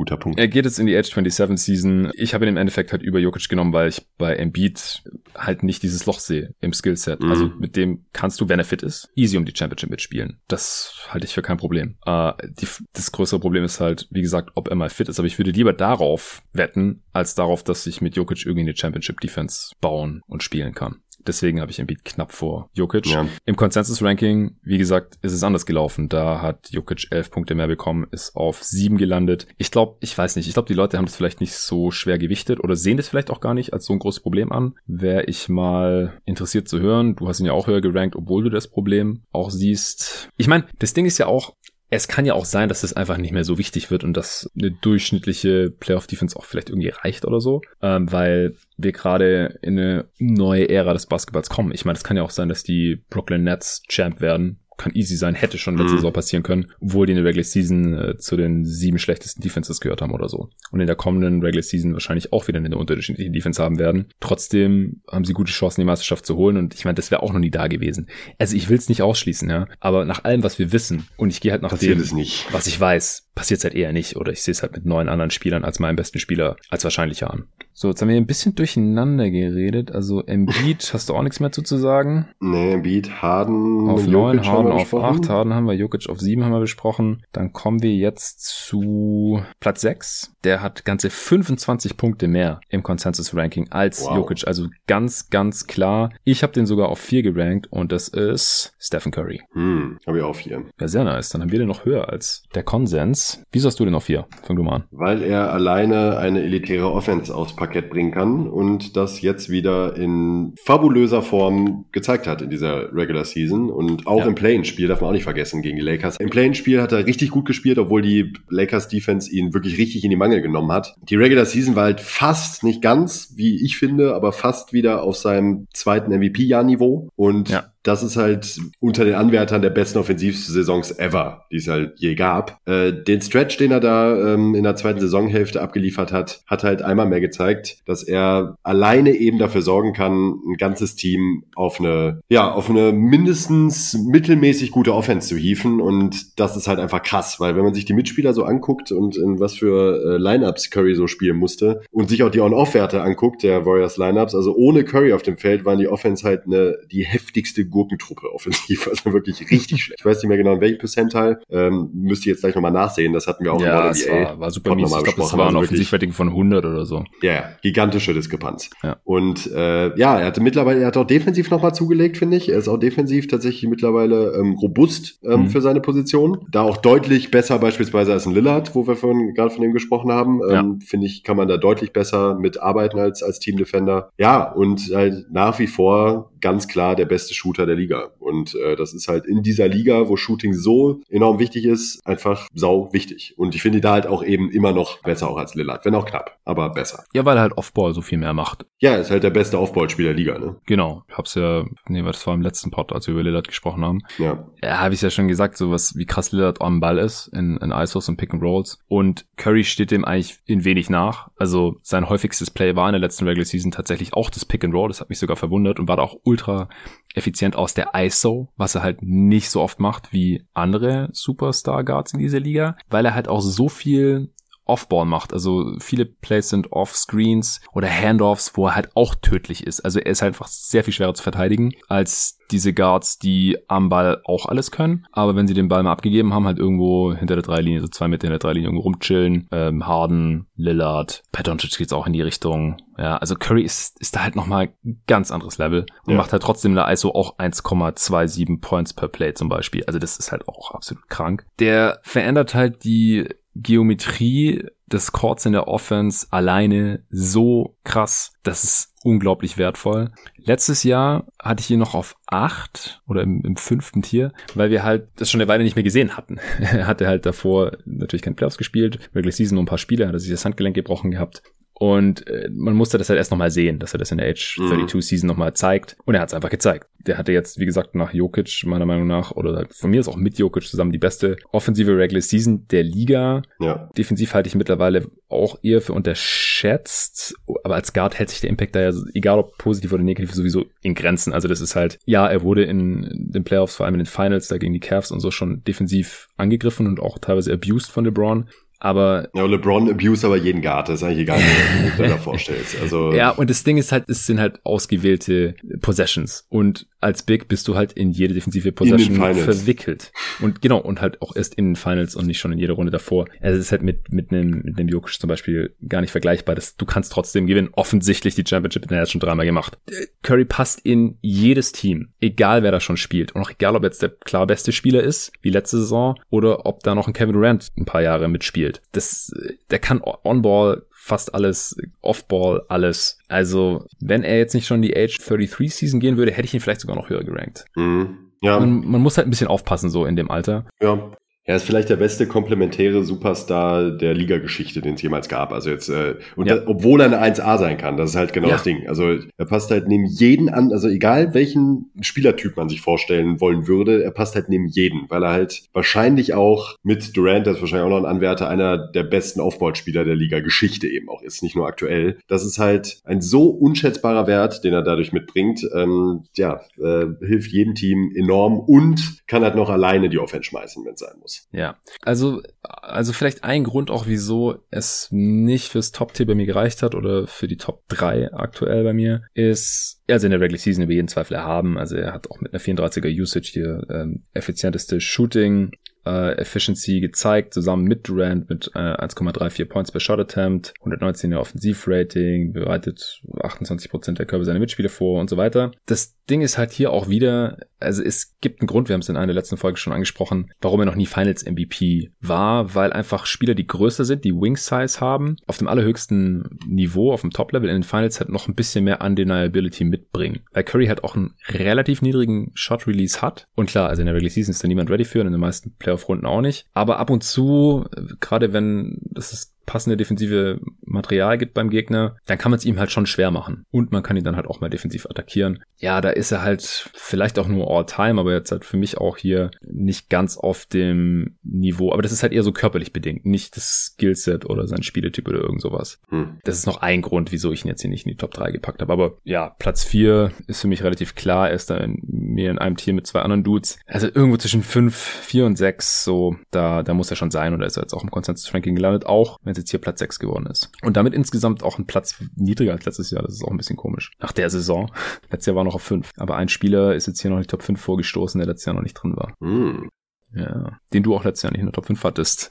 Guter Punkt. Er geht jetzt in die Age 27 Season. Ich habe ihn im Endeffekt halt über Jokic genommen, weil ich bei Embiid halt nicht dieses Loch sehe im Skillset. Mhm. Also mit dem kannst du, wenn er fit ist, easy um die Championship mitspielen. Das halte ich für kein Problem. Äh, die, das größere Problem ist halt, wie gesagt, ob er mal fit ist. Aber ich würde lieber darauf wetten, als darauf, dass ich mit Jokic irgendwie eine Championship Defense bauen und spielen kann. Deswegen habe ich Embiid knapp vor Jokic. Ja. Im Consensus-Ranking, wie gesagt, ist es anders gelaufen. Da hat Jokic elf Punkte mehr bekommen, ist auf sieben gelandet. Ich glaube, ich weiß nicht, ich glaube, die Leute haben das vielleicht nicht so schwer gewichtet oder sehen das vielleicht auch gar nicht als so ein großes Problem an. Wäre ich mal interessiert zu hören. Du hast ihn ja auch höher gerankt, obwohl du das Problem auch siehst. Ich meine, das Ding ist ja auch, es kann ja auch sein, dass es einfach nicht mehr so wichtig wird und dass eine durchschnittliche Playoff-Defense auch vielleicht irgendwie reicht oder so, ähm, weil wir gerade in eine neue Ära des Basketballs kommen. Ich meine, es kann ja auch sein, dass die Brooklyn Nets Champ werden. Kann easy sein, hätte schon letzte Mhm. Saison passieren können, obwohl die in der Regular Season äh, zu den sieben schlechtesten Defenses gehört haben oder so. Und in der kommenden Regular Season wahrscheinlich auch wieder eine unterschiedliche Defense haben werden. Trotzdem haben sie gute Chancen, die Meisterschaft zu holen. Und ich meine, das wäre auch noch nie da gewesen. Also ich will es nicht ausschließen, ja. Aber nach allem, was wir wissen, und ich gehe halt nach Passiert dem, was ich weiß, passiert es halt eher nicht. Oder ich sehe es halt mit neun anderen Spielern als meinem besten Spieler als wahrscheinlicher an. So, jetzt haben wir ein bisschen durcheinander geredet. Also Embiid, hast du auch nichts mehr zu, zu sagen? Nee, Beat, Harden, Auf neun, Harden auf acht, Harden haben wir, Jokic auf sieben haben wir besprochen. Dann kommen wir jetzt zu Platz sechs. Der hat ganze 25 Punkte mehr im Consensus-Ranking als Wow. Jokic. Also ganz, ganz klar. Ich habe den sogar auf vier gerankt und das ist Stephen Curry. Hm, habe ich auch vier. Ja, sehr nice. Dann haben wir den noch höher als der Konsens. Wieso hast du den auf vier? Fang du mal an. Weil er alleine eine elitäre Offense aufs Parkett bringen kann und das jetzt wieder in fabulöser Form gezeigt hat in dieser Regular Season und auch Ja. im Play-In-Spiel darf man auch nicht vergessen gegen die Lakers. Im Play-In-Spiel hat er richtig gut gespielt, obwohl die Lakers-Defense ihn wirklich richtig in die Mangel genommen hat. Die Regular Season war halt fast, nicht ganz, wie ich finde, aber fast wieder auf seinem zweiten MVP-Jahr-Niveau und Ja. Das ist halt unter den Anwärtern der besten Offensivsaisons ever, die es halt je gab. Äh, den Stretch, den er da ähm, in der zweiten Saisonhälfte abgeliefert hat, hat halt einmal mehr gezeigt, dass er alleine eben dafür sorgen kann, ein ganzes Team auf eine, ja, auf eine mindestens mittelmäßig gute Offense zu hieven. Und das ist halt einfach krass, weil wenn man sich die Mitspieler so anguckt und in was für äh, Lineups Curry so spielen musste und sich auch die On-Off-Werte anguckt, der Warriors Lineups, also ohne Curry auf dem Feld waren die Offense halt eine, die heftigste Gurkentruppe offensiv, also wirklich richtig schlecht. Ich weiß nicht mehr genau, in welchem Percentile, ähm, müsste ich jetzt gleich nochmal nachsehen, das hatten wir auch ja, im es All-NBA. war, war super mies. Ich glaube, besprochen, war ein also Offensivrating von 100 oder so. Ja, ja, gigantische Diskrepanz. Ja. Und äh, ja, er hatte mittlerweile, er hat auch defensiv nochmal zugelegt, finde ich. Er ist auch defensiv tatsächlich mittlerweile ähm, robust ähm, Mhm. für seine Position. Da auch deutlich besser beispielsweise als ein Lillard, wo wir vorhin gerade von ihm gesprochen haben. Ähm, Finde ich, kann man da deutlich besser mitarbeiten als, als Team Defender. Ja, und halt nach wie vor ganz klar der beste Shooter der Liga. Und äh, das ist halt in dieser Liga, wo Shooting so enorm wichtig ist, einfach sau wichtig. Und ich finde da halt auch eben immer noch besser auch als Lillard, wenn auch knapp, aber besser. Ja, weil er halt Offball so viel mehr macht. Ja, ist halt der beste Aufbauspieler der Liga, ne? Genau. Ich hab's ja, nee, das war im letzten Pod, als wir über Lillard gesprochen haben. Ja. Ja, habe ich ja schon gesagt, sowas wie krass Lillard am Ball ist in, in ISOs und Pick and Rolls. Und Curry steht dem eigentlich in wenig nach. Also sein häufigstes Play war in der letzten Regular Season tatsächlich auch das Pick and Roll. Das hat mich sogar verwundert und war da auch ultra effizient aus der ISO, was er halt nicht so oft macht wie andere Superstar Guards in dieser Liga, weil er halt auch so viel Offball macht. Also viele Plays sind Off-Screens oder Handoffs, wo er halt auch tödlich ist. Also er ist halt einfach sehr viel schwerer zu verteidigen als diese Guards, die am Ball auch alles können. Aber wenn sie den Ball mal abgegeben haben, halt irgendwo hinter der Dreilinie, so zwei Meter hinter der Dreilinie irgendwo rumchillen. Ähm, Harden, Lillard, Pat Doncic geht's auch in die Richtung. Ja, also Curry ist, ist da halt nochmal ein ganz anderes Level und Ja. macht halt trotzdem in der ISO auch 1,27 Points per Play zum Beispiel. Also das ist halt auch absolut krank. Der verändert halt die Geometrie des Courts in der Offense alleine so krass. Das ist unglaublich wertvoll. Letztes Jahr hatte ich ihn noch auf acht oder im, im fünften Tier, weil wir halt das schon eine Weile nicht mehr gesehen hatten. er hatte halt davor natürlich kein Playoffs gespielt, wirklich Season nur ein paar Spiele, hat er sich das Handgelenk gebrochen gehabt. Und äh, man musste das halt erst nochmal sehen, dass er das in der Age 32 mhm. Season nochmal zeigt. Und er hat es einfach gezeigt. Der hatte jetzt, wie gesagt, nach Jokic, meiner Meinung nach, oder von mir ist auch mit Jokic zusammen die beste offensive Regular Season der Liga. Ja. Defensiv halte ich mittlerweile auch eher für unterschätzt. Aber als Guard hält sich der Impact da ja, egal ob positiv oder negativ, sowieso in Grenzen. Also das ist halt, ja, er wurde in den Playoffs, vor allem in den Finals, da gegen die Cavs und so schon defensiv angegriffen und auch teilweise abused von LeBron. Aber. Ja, LeBron abuse aber jeden Guard. Das ist eigentlich egal, wie du dir da vorstellst. Also. Ja, und das Ding ist halt, es sind halt ausgewählte Possessions. Und als Big bist du halt in jede defensive Possession verwickelt. Und genau, und halt auch erst in den Finals und nicht schon in jeder Runde davor. Also es ist halt mit, mit einem, mit einem Jokic zum Beispiel gar nicht vergleichbar. Das, du kannst trotzdem gewinnen. Offensichtlich die Championship, den er jetzt schon dreimal gemacht. Curry passt in jedes Team. Egal wer da schon spielt. Und auch egal, ob jetzt der klar beste Spieler ist, wie letzte Saison, oder ob da noch ein Kevin Durant ein paar Jahre mitspielt spielt. Das, der kann On-Ball fast alles, Off-Ball alles. Also, wenn er jetzt nicht schon die Age 33 Season gehen würde, hätte ich ihn vielleicht sogar noch höher gerankt. Mhm. Ja. Man, man, muss halt ein bisschen aufpassen, so in dem Alter. Ja. Er ist vielleicht der beste komplementäre Superstar der Liga-Geschichte, den es jemals gab. Also jetzt, äh, und ja. da, obwohl er eine 1A sein kann, das ist halt genau ja. das Ding. Also er passt halt neben jeden an, also egal welchen Spielertyp man sich vorstellen wollen würde, er passt halt neben jeden, weil er halt wahrscheinlich auch mit Durant, das ist wahrscheinlich auch noch ein Anwärter, einer der besten Aufbauspieler der Liga-Geschichte eben auch ist, nicht nur aktuell. Das ist halt ein so unschätzbarer Wert, den er dadurch mitbringt. Ähm, ja, äh, hilft jedem Team enorm und kann halt noch alleine die Offense schmeißen, wenn es sein muss. Ja, also, also vielleicht ein Grund auch, wieso es nicht fürs Top-Tier bei mir gereicht hat oder für die Top 3 aktuell bei mir, ist, also in der Regular Season über jeden Zweifel erhaben. Also er hat auch mit einer 34er Usage hier ähm, effizienteste Shooting, äh, Efficiency gezeigt, zusammen mit Durant mit äh, 1,34 Points per Shot Attempt, 119er Offensivrating, bereitet 28% der Körbe seiner Mitspieler vor und so weiter. Das Ding ist halt hier auch wieder, also es gibt einen Grund, wir haben es in einer letzten Folgen schon angesprochen, warum er noch nie Finals MVP war, weil einfach Spieler, die größer sind, die Wing Size haben, auf dem allerhöchsten Niveau, auf dem Top Level in den Finals halt noch ein bisschen mehr Undeniability mitbringen. Weil Curry halt auch einen relativ niedrigen Shot Release hat. Und klar, also in der Regular Season ist da niemand ready für und in den meisten Playoff-Runden auch nicht. Aber ab und zu, gerade wenn, das ist passende defensive Material gibt beim Gegner, dann kann man es ihm halt schon schwer machen. Und man kann ihn dann halt auch mal defensiv attackieren. Ja, da ist er halt vielleicht auch nur All-Time, aber jetzt halt für mich auch hier nicht ganz auf dem Niveau. Aber das ist halt eher so körperlich bedingt, nicht das Skillset oder sein Spieletyp oder irgend sowas. Hm. Das ist noch ein Grund, wieso ich ihn jetzt hier nicht in die Top 3 gepackt habe. Aber ja, Platz 4 ist für mich relativ klar. Er ist da in, mir in einem Tier mit zwei anderen Dudes. Also irgendwo zwischen 5, 4 und 6, so, da, da muss er schon sein. Oder ist er jetzt auch im Consensus-Ranking gelandet, auch wenn es jetzt hier Platz 6 geworden ist. Und damit insgesamt auch ein Platz niedriger als letztes Jahr. Das ist auch ein bisschen komisch. Nach der Saison. Letztes Jahr war noch auf 5. Aber ein Spieler ist jetzt hier noch in die Top 5 vorgestoßen, der letztes Jahr noch nicht drin war. Mm. Ja, den du auch letztes Jahr nicht in der Top 5 hattest.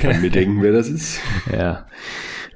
Kann mir denken, wer das ist. Ja.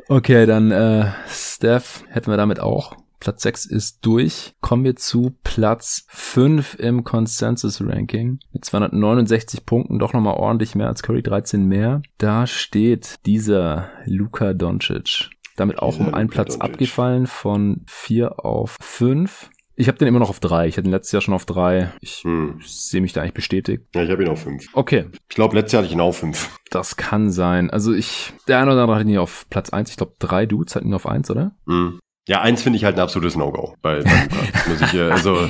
Okay, dann äh, Steph hätten wir damit auch. Platz 6 ist durch. Kommen wir zu Platz 5 im Consensus Ranking. Mit 269 Punkten, doch nochmal ordentlich mehr als Curry, 13 mehr. Da steht dieser Luka Doncic. Damit auch um einen Platz Doncic. abgefallen von 4 auf 5. Ich habe den immer noch auf drei. Ich hatte ihn letztes Jahr schon auf drei. Ich hm. sehe mich da eigentlich bestätigt. Ja, ich habe ihn auf fünf. Okay. Ich glaube, letztes Jahr hatte ich ihn auf fünf. Das kann sein. Also ich, der eine oder andere hat ihn hier auf Platz eins. Ich glaube, drei Dudes hatten ihn auf eins, oder? Hm. Ja, eins finde ich halt ein absolutes No-Go bei, bei äh, also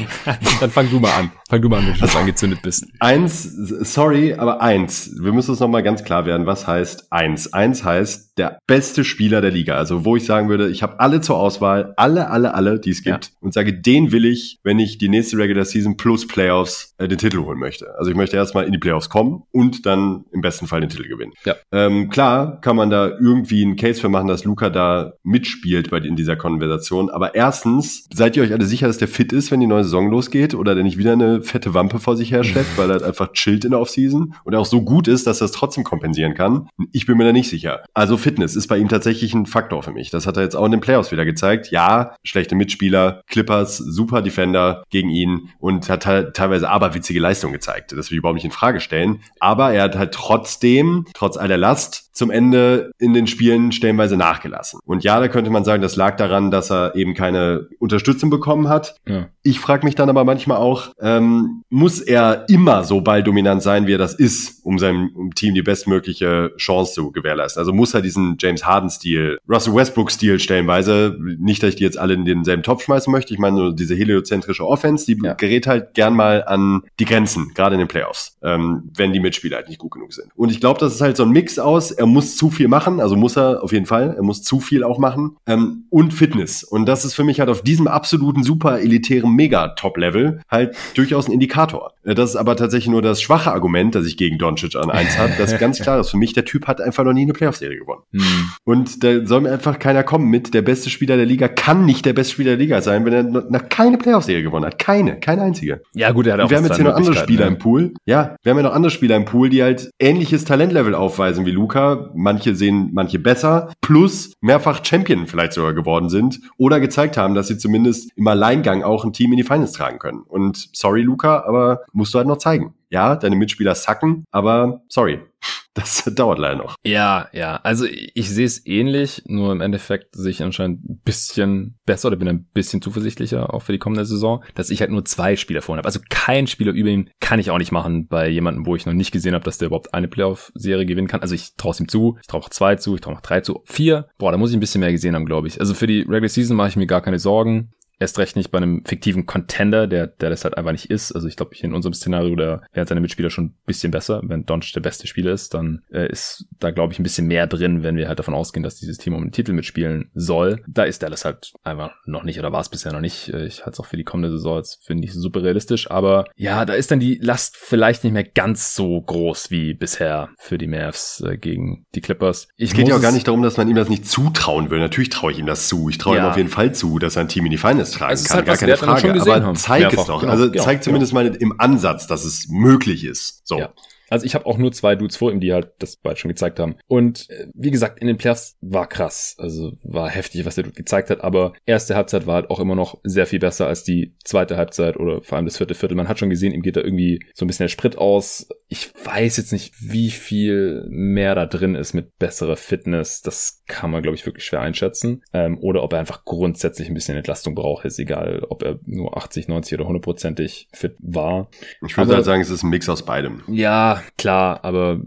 Dann fang du mal an. Fang du mal an, wenn du schon angezündet bist. Eins, sorry, aber eins. Wir müssen uns nochmal ganz klar werden, was heißt eins. Eins heißt der beste Spieler der Liga. Also wo ich sagen würde, ich habe alle zur Auswahl, alle, alle, alle, die es gibt. Ja. Und sage, den will ich, wenn ich die nächste Regular Season plus Playoffs äh, den Titel holen möchte. Also ich möchte erstmal in die Playoffs kommen und dann im besten Fall den Titel gewinnen. Ja. Ähm, klar kann man da irgendwie einen Case für machen, dass Luca da mitspielt bei in dieser Konversation Konversation. Aber erstens, seid ihr euch alle sicher, dass der fit ist, wenn die neue Saison losgeht oder der nicht wieder eine fette Wampe vor sich her schleppt, weil er halt einfach chillt in der Offseason und auch so gut ist, dass er es trotzdem kompensieren kann? Ich bin mir da nicht sicher. Also Fitness ist bei ihm tatsächlich ein Faktor für mich. Das hat er jetzt auch in den Playoffs wieder gezeigt. Ja, schlechte Mitspieler, Clippers, super Defender gegen ihn und hat halt teilweise aberwitzige Leistungen gezeigt. Das will ich überhaupt nicht in Frage stellen. Aber er hat halt trotzdem, trotz all der Last, zum Ende in den Spielen stellenweise nachgelassen. Und ja, da könnte man sagen, das lag daran, dass er eben keine Unterstützung bekommen hat. Ja. Ich frage mich dann aber manchmal auch, ähm, muss er immer so balldominant sein, wie er das ist, um seinem Team die bestmögliche Chance zu gewährleisten? Also muss er diesen James Harden-Stil, Russell Westbrook-Stil stellenweise, nicht, dass ich die jetzt alle in denselben Topf schmeißen möchte, ich meine nur diese heliozentrische Offense, die ja. gerät halt gern mal an die Grenzen, gerade in den Playoffs, ähm, wenn die Mitspieler halt nicht gut genug sind. Und ich glaube, das ist halt so ein Mix aus, er muss zu viel machen, also muss er auf jeden Fall, er muss zu viel auch machen, ähm, und Fitness. Und das ist für mich halt auf diesem absoluten super elitären Mega-Top-Level halt durchaus ein Indikator. Äh, das ist aber tatsächlich nur das schwache Argument, das ich gegen Doncic an eins hat, das ganz klar ist. Für mich, der Typ hat einfach noch nie eine Playoff-Serie gewonnen. Hm. Und da soll mir einfach keiner kommen mit, der beste Spieler der Liga kann nicht der beste Spieler der Liga sein, wenn er noch keine Playoff-Serie gewonnen hat. Keine, keine einzige. Ja gut, er hat auch Wir haben jetzt hier noch andere Spieler ne? im Pool. Ja, wir haben ja noch andere Spieler im Pool, die halt ähnliches Talentlevel aufweisen wie Luca. Manche sehen manche besser, plus mehrfach Champion vielleicht sogar geworden sind oder gezeigt haben, dass sie zumindest im Alleingang auch ein Team in die Finals tragen können. Und sorry, Luca, aber musst du halt noch zeigen. Ja, deine Mitspieler sacken, aber sorry, das dauert leider noch. Ja, ja. Also ich sehe es ähnlich, nur im Endeffekt sehe ich anscheinend ein bisschen besser oder bin ein bisschen zuversichtlicher auch für die kommende Saison, dass ich halt nur zwei Spieler vorne habe. Also kein Spieler über ihn kann ich auch nicht machen bei jemandem, wo ich noch nicht gesehen habe, dass der überhaupt eine Playoff-Serie gewinnen kann. Also ich traue es ihm zu, ich traue auch zwei zu, ich traue auch drei zu. Vier, boah, da muss ich ein bisschen mehr gesehen haben, glaube ich. Also für die Regular Season mache ich mir gar keine Sorgen. Erst recht nicht bei einem fiktiven Contender, der, der das halt einfach nicht ist. Also ich glaube, in unserem Szenario, da wären seine Mitspieler schon ein bisschen besser. Wenn Doncic der beste Spieler ist, dann äh, ist da, glaube ich, ein bisschen mehr drin, wenn wir halt davon ausgehen, dass dieses Team um den Titel mitspielen soll. Da ist Dallas halt einfach noch nicht oder war es bisher noch nicht. Äh, ich halte es auch für die kommende Saison jetzt finde ich super realistisch. Aber ja, da ist dann die Last vielleicht nicht mehr ganz so groß wie bisher für die Mavs äh, gegen die Clippers. Ich es geht ja auch gar nicht darum, dass man ihm das nicht zutrauen will. Natürlich traue ich ihm das zu. Ich traue ja. ihm auf jeden Fall zu, dass sein Team in die Finals tragen also kann, halt gar keine Frage. Aber zeig Mehrfach, es doch. Genau, also genau, zeig zumindest genau. mal im Ansatz, dass es möglich ist. So. Ja. Also ich habe auch nur zwei Dudes vor ihm, die halt das bald schon gezeigt haben. Und äh, wie gesagt, in den Playoffs war krass. Also war heftig, was der Dude gezeigt hat. Aber erste Halbzeit war halt auch immer noch sehr viel besser als die zweite Halbzeit oder vor allem das vierte Viertel. Man hat schon gesehen, ihm geht da irgendwie so ein bisschen der Sprit aus. Ich weiß jetzt nicht, wie viel mehr da drin ist mit besserer Fitness. Das kann man, glaube ich, wirklich schwer einschätzen. Ähm, oder ob er einfach grundsätzlich ein bisschen Entlastung braucht. Ist egal, ob er nur 80, 90 oder 100%ig fit war. Ich würde halt sagen, es ist ein Mix aus beidem. Ja, klar, aber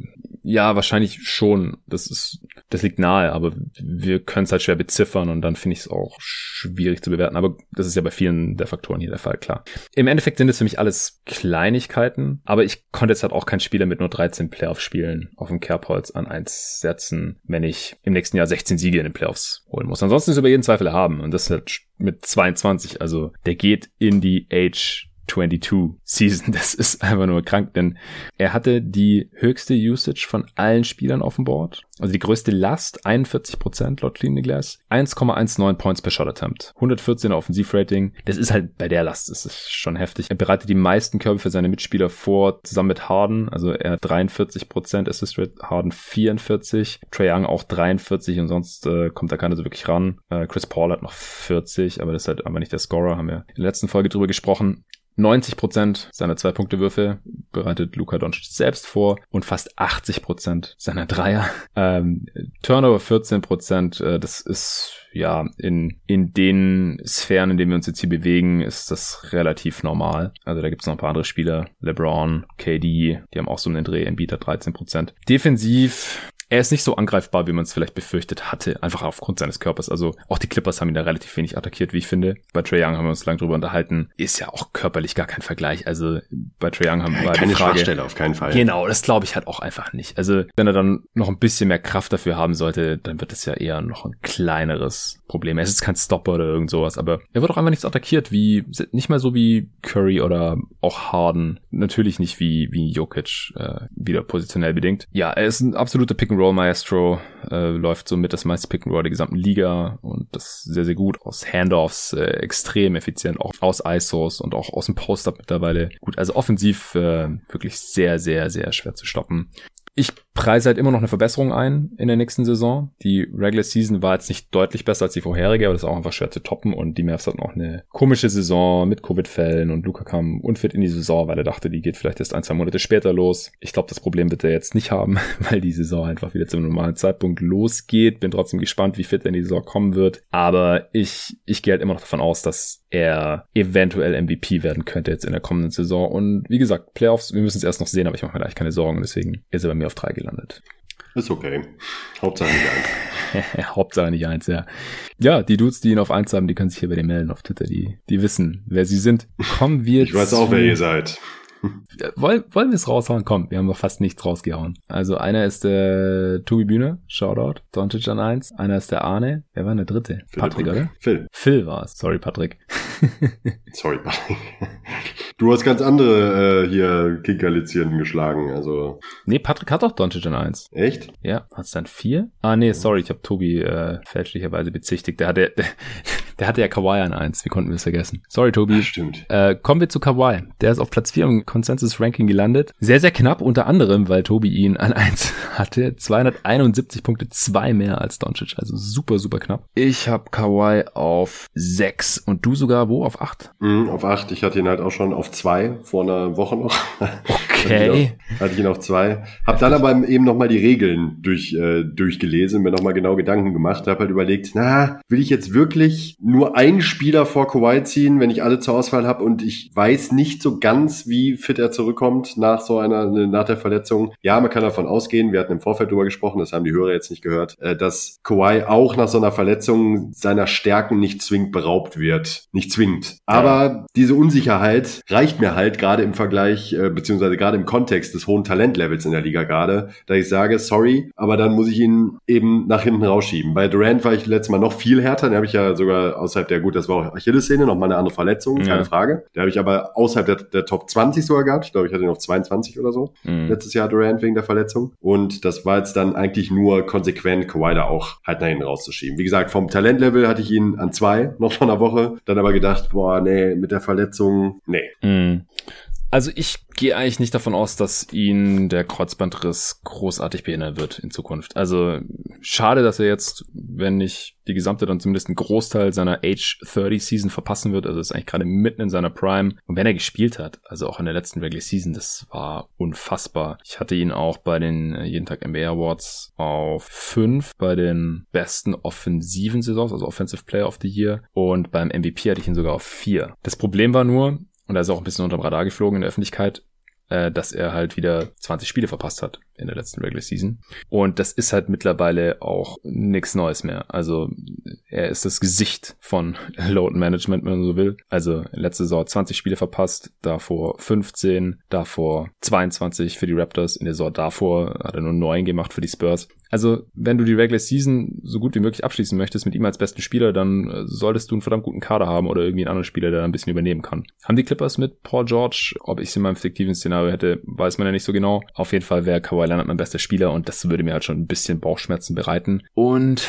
ja, wahrscheinlich schon. Das ist, das liegt nahe, aber wir können es halt schwer beziffern und dann finde ich es auch schwierig zu bewerten. Aber das ist ja bei vielen der Faktoren hier der Fall, klar. Im Endeffekt sind es für mich alles Kleinigkeiten, aber ich konnte jetzt halt auch keinen Spieler mit nur 13 Playoff-Spielen auf dem Kerbholz an eins setzen, wenn ich im nächsten Jahr 16 Siege in den Playoffs holen muss. Ansonsten ist über jeden Zweifel haben und das halt mit 22, also der geht in die Age 22 Season. Das ist einfach nur krank, denn er hatte die höchste Usage von allen Spielern auf dem Board. Also die größte Last, 41% laut Clean the Glass. 1,19 Points per Shot Attempt. 114 Offensivrating. Das ist halt bei der Last, das ist schon heftig. Er bereitet die meisten Körbe für seine Mitspieler vor, zusammen mit Harden. Also er hat 43% Assist Rate, Harden 44, Trae Young auch 43 und sonst äh, kommt da keiner so wirklich ran. Äh, Chris Paul hat noch 40, aber das ist halt aber nicht der Scorer, haben wir in der letzten Folge drüber gesprochen. 90% seiner Zwei-Punkte-Würfe bereitet Luka Doncic selbst vor und fast 80% seiner Dreier. Ähm, Turnover 14% äh, das ist ja in, in den Sphären, in denen wir uns jetzt hier bewegen, ist das relativ normal. Also da gibt es noch ein paar andere Spieler, LeBron, KD, die haben auch so einen Dreh, Embiid hat 13% Defensiv er ist nicht so angreifbar, wie man es vielleicht befürchtet hatte, einfach aufgrund seines Körpers. Also auch die Clippers haben ihn da relativ wenig attackiert, wie ich finde. Bei Trae Young haben wir uns lange drüber unterhalten. Ist ja auch körperlich gar kein Vergleich. Also bei Trae Young haben wir keine die Frage, Schwachstelle auf keinen Fall. Genau, das glaube ich halt auch einfach nicht. Also wenn er dann noch ein bisschen mehr Kraft dafür haben sollte, dann wird es ja eher noch ein kleineres Problem. Er ist jetzt kein Stopper oder irgend sowas, aber er wird auch einfach nichts attackiert, wie nicht mal so wie Curry oder auch Harden. Natürlich nicht wie wie Jokic äh, wieder positionell bedingt. Ja, er ist ein absoluter Pick and Roll Maestro, äh, läuft somit das meiste Pick and Roll der gesamten Liga und das sehr, sehr gut. Aus Handoffs äh, extrem effizient, auch aus ISOs und auch aus dem Post-Up mittlerweile. Gut, also offensiv äh, wirklich sehr, sehr, sehr schwer zu stoppen. Ich preise halt immer noch eine Verbesserung ein in der nächsten Saison. Die Regular Season war jetzt nicht deutlich besser als die vorherige, aber das ist auch einfach schwer zu toppen und die Mavs hatten auch eine komische Saison mit Covid-Fällen und Luca kam unfit in die Saison, weil er dachte, die geht vielleicht erst ein, zwei Monate später los. Ich glaube, das Problem wird er jetzt nicht haben, weil die Saison einfach wieder zum normalen Zeitpunkt losgeht. Bin trotzdem gespannt, wie fit er in die Saison kommen wird. Aber ich, ich gehe halt immer noch davon aus, dass er eventuell MVP werden könnte jetzt in der kommenden Saison. Und wie gesagt, Playoffs, wir müssen es erst noch sehen, aber ich mache mir eigentlich keine Sorgen. Deswegen ist er bei mir auf drei gelandet. Ist okay. Hauptsache nicht eins. Hauptsache nicht eins, ja. Ja, die Dudes, die ihn auf eins haben, die können sich hier bei dir melden auf Twitter. Die, die wissen, wer sie sind. Kommen wir Ich weiß auch, wer ihr seid. Wollen, wollen wir es raushauen? Komm, wir haben noch fast nichts rausgehauen. Also einer ist der Tobi Bühne, Shoutout, Doncic an eins. Einer ist der Arne. Wer war der dritte? Philipp Patrick, oder? Phil. Phil war es. Sorry, Patrick. Sorry, Patrick. Du hast ganz andere äh, hier Kickerlizierten geschlagen, also. Nee, Patrick hat doch Doncic an eins. Echt? Ja, hat's dann vier? Ah, nee, sorry, ich habe Tobi äh, fälschlicherweise bezichtigt. Der hatte, der, der hatte ja Kawhi an eins. Wie konnten wir es vergessen? Sorry, Tobi. Ja, stimmt. Äh, kommen wir zu Kawhi. Der ist auf Platz 4 im Consensus-Ranking gelandet. Sehr, sehr knapp, unter anderem, weil Tobi ihn an 1 hatte. 271 Punkte, zwei mehr als Doncic. Also super, super knapp. Ich habe Kawhi auf 6 und du sogar wo? Auf 8? Mhm, auf 8. Ich hatte ihn halt auch schon auf 2 vor einer Woche noch. Okay. hatte ich ihn auf 2. Hab dann aber eben nochmal die Regeln durch, äh, durchgelesen, mir nochmal genau Gedanken gemacht. Hab halt überlegt, na, will ich jetzt wirklich nur einen Spieler vor Kawhi ziehen, wenn ich alle zur Auswahl habe und ich weiß nicht so ganz, wie fit er zurückkommt nach so einer, nach der Verletzung. Ja, man kann davon ausgehen, wir hatten im Vorfeld drüber gesprochen, das haben die Hörer jetzt nicht gehört, äh, dass Kawhi auch nach so einer Verletzung seiner Stärken nicht zwingend beraubt wird. Nicht zwingend. Aber ja. diese Unsicherheit reicht mir halt gerade im Vergleich, äh, beziehungsweise gerade im Kontext des hohen Talentlevels in der Liga gerade, da ich sage, sorry, aber dann muss ich ihn eben nach hinten rausschieben. Bei Durant war ich letztes Mal noch viel härter, den habe ich ja sogar außerhalb der, gut, das war auch Achillessehne, nochmal eine andere Verletzung, keine ja. Frage. Der habe ich aber außerhalb der, der, Top 20 sogar gehabt. Ich glaube, ich hatte ihn auf 22 oder so. Mhm. Letztes Jahr Durant wegen der Verletzung. Und das war jetzt dann eigentlich nur konsequent, Kawhi da auch halt nach hinten rauszuschieben. Wie gesagt, vom Talentlevel hatte ich ihn an zwei noch vor einer Woche. Dann aber gedacht, boah, nee, mit der Verletzung, nee. Mhm. Also ich gehe eigentlich nicht davon aus, dass ihn der Kreuzbandriss großartig behindern wird in Zukunft. Also schade, dass er jetzt, wenn nicht die gesamte, dann zumindest einen Großteil seiner Age 30 Season verpassen wird. Also ist eigentlich gerade mitten in seiner Prime. Und wenn er gespielt hat, also auch in der letzten Regular Season, das war unfassbar. Ich hatte ihn auch bei den äh, jeden Tag NBA Awards auf 5 bei den besten offensiven Saisons, also Offensive Player of the Year. Und beim MVP hatte ich ihn sogar auf 4. Das Problem war nur, und er ist auch ein bisschen unter dem Radar geflogen in der Öffentlichkeit, äh, dass er halt wieder 20 Spiele verpasst hat in der letzten Regular Season. Und das ist halt mittlerweile auch nichts Neues mehr. Also er ist das Gesicht von Load Management, wenn man so will. Also letzte Saison 20 Spiele verpasst, davor 15, davor 22 für die Raptors, in der Saison davor hat er nur 9 gemacht für die Spurs. Also, wenn du die Regular Season so gut wie möglich abschließen möchtest mit ihm als besten Spieler, dann äh, solltest du einen verdammt guten Kader haben oder irgendwie einen anderen Spieler, der ein bisschen übernehmen kann. Haben die Clippers mit Paul George, ob ich es in meinem fiktiven Szenario hätte, weiß man ja nicht so genau. Auf jeden Fall wäre Kawhi Leonard mein bester Spieler und das würde mir halt schon ein bisschen Bauchschmerzen bereiten. Und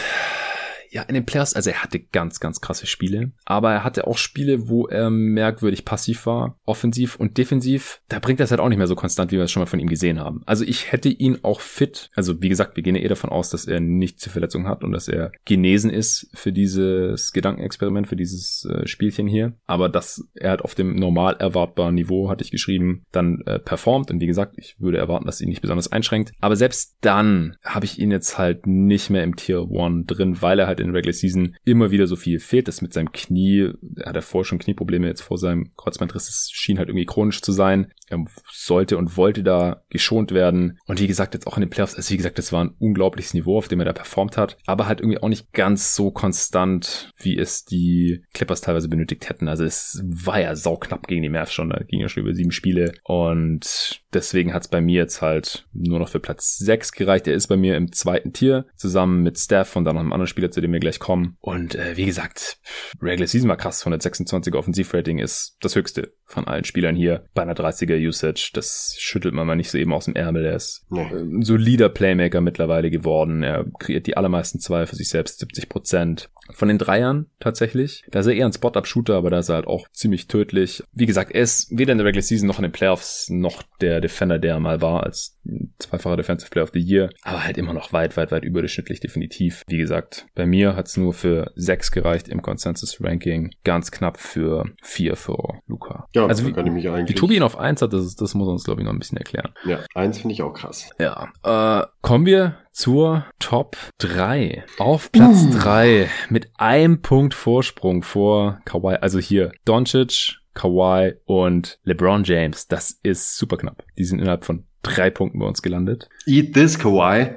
ja, in den Playoffs, also er hatte ganz, ganz krasse Spiele, aber er hatte auch Spiele, wo er merkwürdig passiv war, offensiv und defensiv. Da bringt es halt auch nicht mehr so konstant, wie wir es schon mal von ihm gesehen haben. Also ich hätte ihn auch fit, also wie gesagt, wir gehen ja eh davon aus, dass er nicht zur Verletzung hat und dass er genesen ist für dieses Gedankenexperiment, für dieses äh, Spielchen hier. Aber dass er halt auf dem normal erwartbaren Niveau, hatte ich geschrieben, dann äh, performt. Und wie gesagt, ich würde erwarten, dass ihn nicht besonders einschränkt. Aber selbst dann habe ich ihn jetzt halt nicht mehr im Tier 1 drin, weil er halt in Regular Season immer wieder so viel fehlt. Das mit seinem Knie, er hat er vorher schon Knieprobleme jetzt vor seinem Kreuzbandriss. Das schien halt irgendwie chronisch zu sein. Er sollte und wollte da geschont werden. Und wie gesagt, jetzt auch in den Playoffs, also wie gesagt, das war ein unglaubliches Niveau, auf dem er da performt hat. Aber halt irgendwie auch nicht ganz so konstant, wie es die Clippers teilweise benötigt hätten. Also es war ja sauknapp gegen die Mavs schon. Da ging ja schon über sieben Spiele. Und deswegen hat es bei mir jetzt halt nur noch für Platz 6 gereicht. Er ist bei mir im zweiten Tier, zusammen mit Steph und dann noch einem anderen Spieler, zu dem wir gleich kommen. Und äh, wie gesagt, Regular Season war krass. 126er Offensivrating ist das höchste von allen Spielern hier bei einer 30er Usage. Das schüttelt man mal nicht so eben aus dem Ärmel. Er ist ja. ein solider Playmaker mittlerweile geworden. Er kreiert die allermeisten zwei für sich selbst, 70 Prozent. Von den Dreiern tatsächlich. Da ist er eher ein Spot-Up-Shooter, aber da ist er halt auch ziemlich tödlich. Wie gesagt, er ist weder in der Regular Season noch in den Playoffs noch der Defender, der er mal war als zweifacher Defensive Player of the Year. Aber halt immer noch weit, weit, weit überdurchschnittlich definitiv. Wie gesagt, bei mir hat es nur für sechs gereicht im Consensus-Ranking. Ganz knapp für vier für Luca. Ja, also wie, kann ich mich eigentlich. Wie Tobi ihn auf eins hat, das, das muss uns, glaube ich, noch ein bisschen erklären. Ja, eins finde ich auch krass. Ja. Äh, kommen wir zur Top 3. Auf Platz uh. 3 mit einem Punkt Vorsprung vor Kawhi. Also hier Doncic, Kawhi und LeBron James. Das ist super knapp. Die sind innerhalb von drei Punkten bei uns gelandet. Eat this, Kawhi.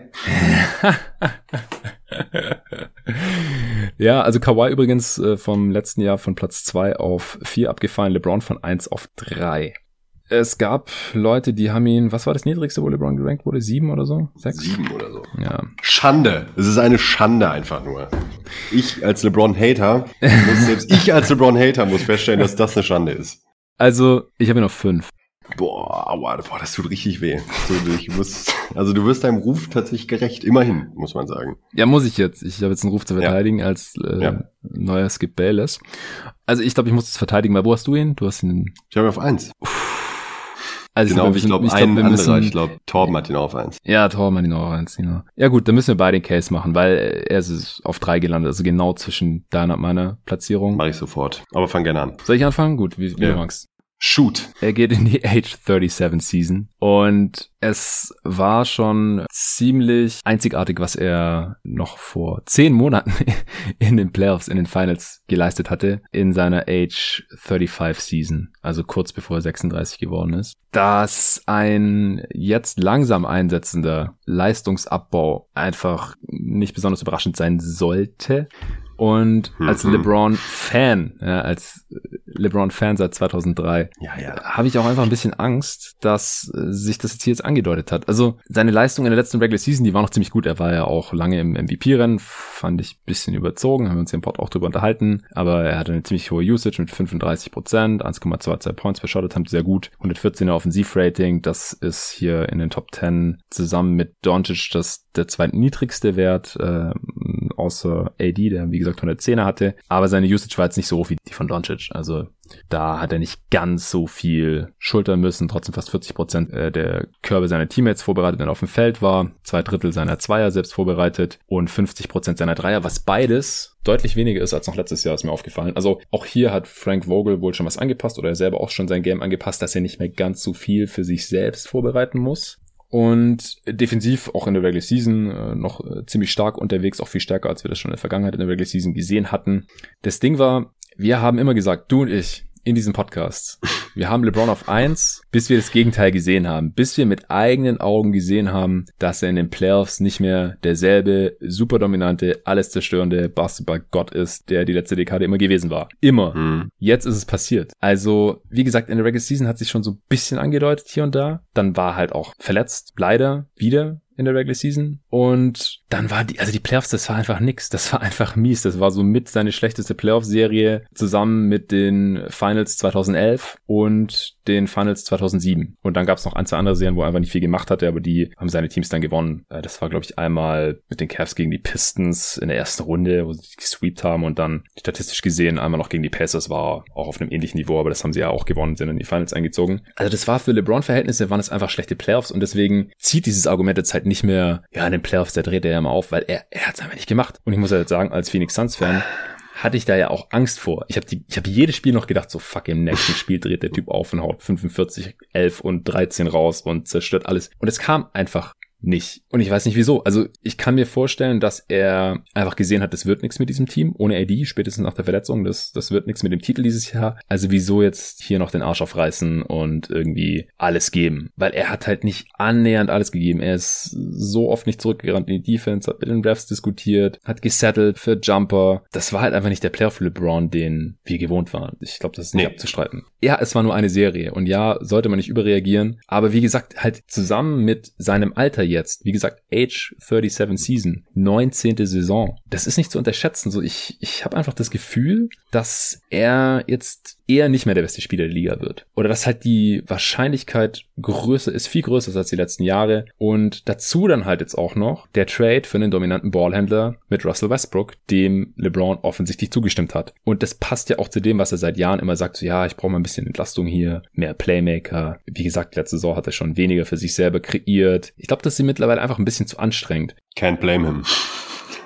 ja, also Kawhi übrigens äh, vom letzten Jahr von Platz 2 auf 4 abgefallen, LeBron von 1 auf 3 es gab Leute, die haben ihn, was war das niedrigste, wo LeBron gerankt wurde? Sieben oder so? Sechs? Sieben oder so. Ja. Schande. Es ist eine Schande einfach nur. Ich als LeBron-Hater, muss selbst ich als LeBron-Hater muss feststellen, dass das eine Schande ist. Also, ich habe ihn auf fünf. Boah, aua, boah, das tut richtig weh. Also, ich muss, also du wirst deinem Ruf tatsächlich gerecht, immerhin, muss man sagen. Ja, muss ich jetzt. Ich habe jetzt einen Ruf zu verteidigen ja. als äh, ja. neuer Skip Bayless. Also ich glaube, ich muss es verteidigen, weil wo hast du ihn? Du hast ihn. Ich habe ihn auf eins. Uff. Also genau, ich glaube, ein glaub, anderer, ich glaube, Torben hat ihn auf eins. Ja, Torben hat ihn auch auf eins, genau. Ja gut, dann müssen wir beide den Case machen, weil er ist auf drei gelandet, also genau zwischen deiner und meiner Platzierung. Mach ich sofort. Aber fang gerne an. Soll ich anfangen? Gut, wie, wie ja. du magst. Shoot. Er geht in die Age 37 Season und es war schon ziemlich einzigartig, was er noch vor zehn Monaten in den Playoffs, in den Finals geleistet hatte, in seiner Age 35 Season, also kurz bevor er 36 geworden ist. Dass ein jetzt langsam einsetzender Leistungsabbau einfach nicht besonders überraschend sein sollte, und als mhm. LeBron-Fan, ja, als LeBron-Fan seit 2003, ja, ja. habe ich auch einfach ein bisschen Angst, dass äh, sich das jetzt hier jetzt angedeutet hat. Also seine Leistung in der letzten Regular Season, die war noch ziemlich gut. Er war ja auch lange im MVP-Rennen, fand ich bisschen überzogen, haben wir uns hier im Pod auch drüber unterhalten. Aber er hatte eine ziemlich hohe Usage mit 35 Prozent, 1,22 Points per Shot Attempt, sehr gut. 114er Offensivrating, das ist hier in den Top 10 zusammen mit Doncic das der zweitniedrigste Wert, äh, außer AD, der wie gesagt 110er hatte. Aber seine Usage war jetzt nicht so hoch wie die von Doncic. Also da hat er nicht ganz so viel schultern müssen, trotzdem fast 40 Prozent äh, der Körbe seiner Teammates vorbereitet, wenn er auf dem Feld war, zwei Drittel seiner Zweier selbst vorbereitet und 50 Prozent seiner Dreier, was beides deutlich weniger ist als noch letztes Jahr, ist mir aufgefallen. Also auch hier hat Frank Vogel wohl schon was angepasst oder er selber auch schon sein Game angepasst, dass er nicht mehr ganz so viel für sich selbst vorbereiten muss. Und defensiv auch in der Regular Season äh, noch äh, ziemlich stark unterwegs, auch viel stärker, als wir das schon in der Vergangenheit in der Regular Season gesehen hatten. Das Ding war, wir haben immer gesagt, du und ich, in diesem Podcast. Wir haben LeBron auf eins, bis wir das Gegenteil gesehen haben. Bis wir mit eigenen Augen gesehen haben, dass er in den Playoffs nicht mehr derselbe super dominante, alles zerstörende Basketball-Gott ist, der die letzte Dekade immer gewesen war. Immer. Mhm. Jetzt ist es passiert. Also, wie gesagt, in der Regular Season hat sich schon so ein bisschen angedeutet hier und da. Dann war halt auch verletzt. Leider wieder in der Regular Season. Und dann war die, also die Playoffs, das war einfach nix. Das war einfach mies. Das war so mit seine schlechteste Playoff-Serie zusammen mit den Finals 2011 und den Finals 2007. Und dann gab es noch ein, zwei andere Serien, wo er einfach nicht viel gemacht hatte, aber die haben seine Teams dann gewonnen. Äh, das war, glaube ich, einmal mit den Cavs gegen die Pistons in der ersten Runde, wo sie gesweept haben und dann statistisch gesehen einmal noch gegen die Pacers war auch auf einem ähnlichen Niveau, aber das haben sie ja auch gewonnen, sind in die Finals eingezogen. Also das war für LeBron-Verhältnisse waren es einfach schlechte Playoffs und deswegen zieht dieses Argument jetzt halt nicht mehr, ja, in den Playoffs, da dreht er ja mal auf, weil er, er hat es einfach nicht gemacht. Und ich muss jetzt sagen, als Phoenix Suns-Fan, hatte ich da ja auch Angst vor. Ich habe hab jedes Spiel noch gedacht, so fuck, im nächsten Spiel dreht der Typ auf und haut 45, 11 und 13 raus und zerstört alles. Und es kam einfach nicht. Und ich weiß nicht wieso. Also ich kann mir vorstellen, dass er einfach gesehen hat, das wird nichts mit diesem Team. Ohne AD, spätestens nach der Verletzung, das, das wird nichts mit dem Titel dieses Jahr. Also wieso jetzt hier noch den Arsch aufreißen und irgendwie alles geben? Weil er hat halt nicht annähernd alles gegeben. Er ist so oft nicht zurückgerannt in die Defense, hat mit den Refs diskutiert, hat gesettelt für Jumper. Das war halt einfach nicht der Player für LeBron, den wir gewohnt waren. Ich glaube, das ist nicht nee. abzustreiten. Ja, es war nur eine Serie. Und ja, sollte man nicht überreagieren. Aber wie gesagt, halt zusammen mit seinem Alter jetzt. Wie gesagt, Age 37 Season, 19. Saison. Das ist nicht zu unterschätzen. So, ich, ich habe einfach das Gefühl, dass er jetzt eher nicht mehr der beste Spieler der Liga wird. Oder dass halt die Wahrscheinlichkeit größer ist, viel größer als die letzten Jahre. Und dazu dann halt jetzt auch noch der Trade für einen dominanten Ballhändler mit Russell Westbrook, dem LeBron offensichtlich zugestimmt hat. Und das passt ja auch zu dem, was er seit Jahren immer sagt, so ja, ich brauche mal ein bisschen Entlastung hier, mehr Playmaker. Wie gesagt, letzte Saison hat er schon weniger für sich selber kreiert. Ich glaube, das ihm mittlerweile einfach ein bisschen zu anstrengend. Can't blame him.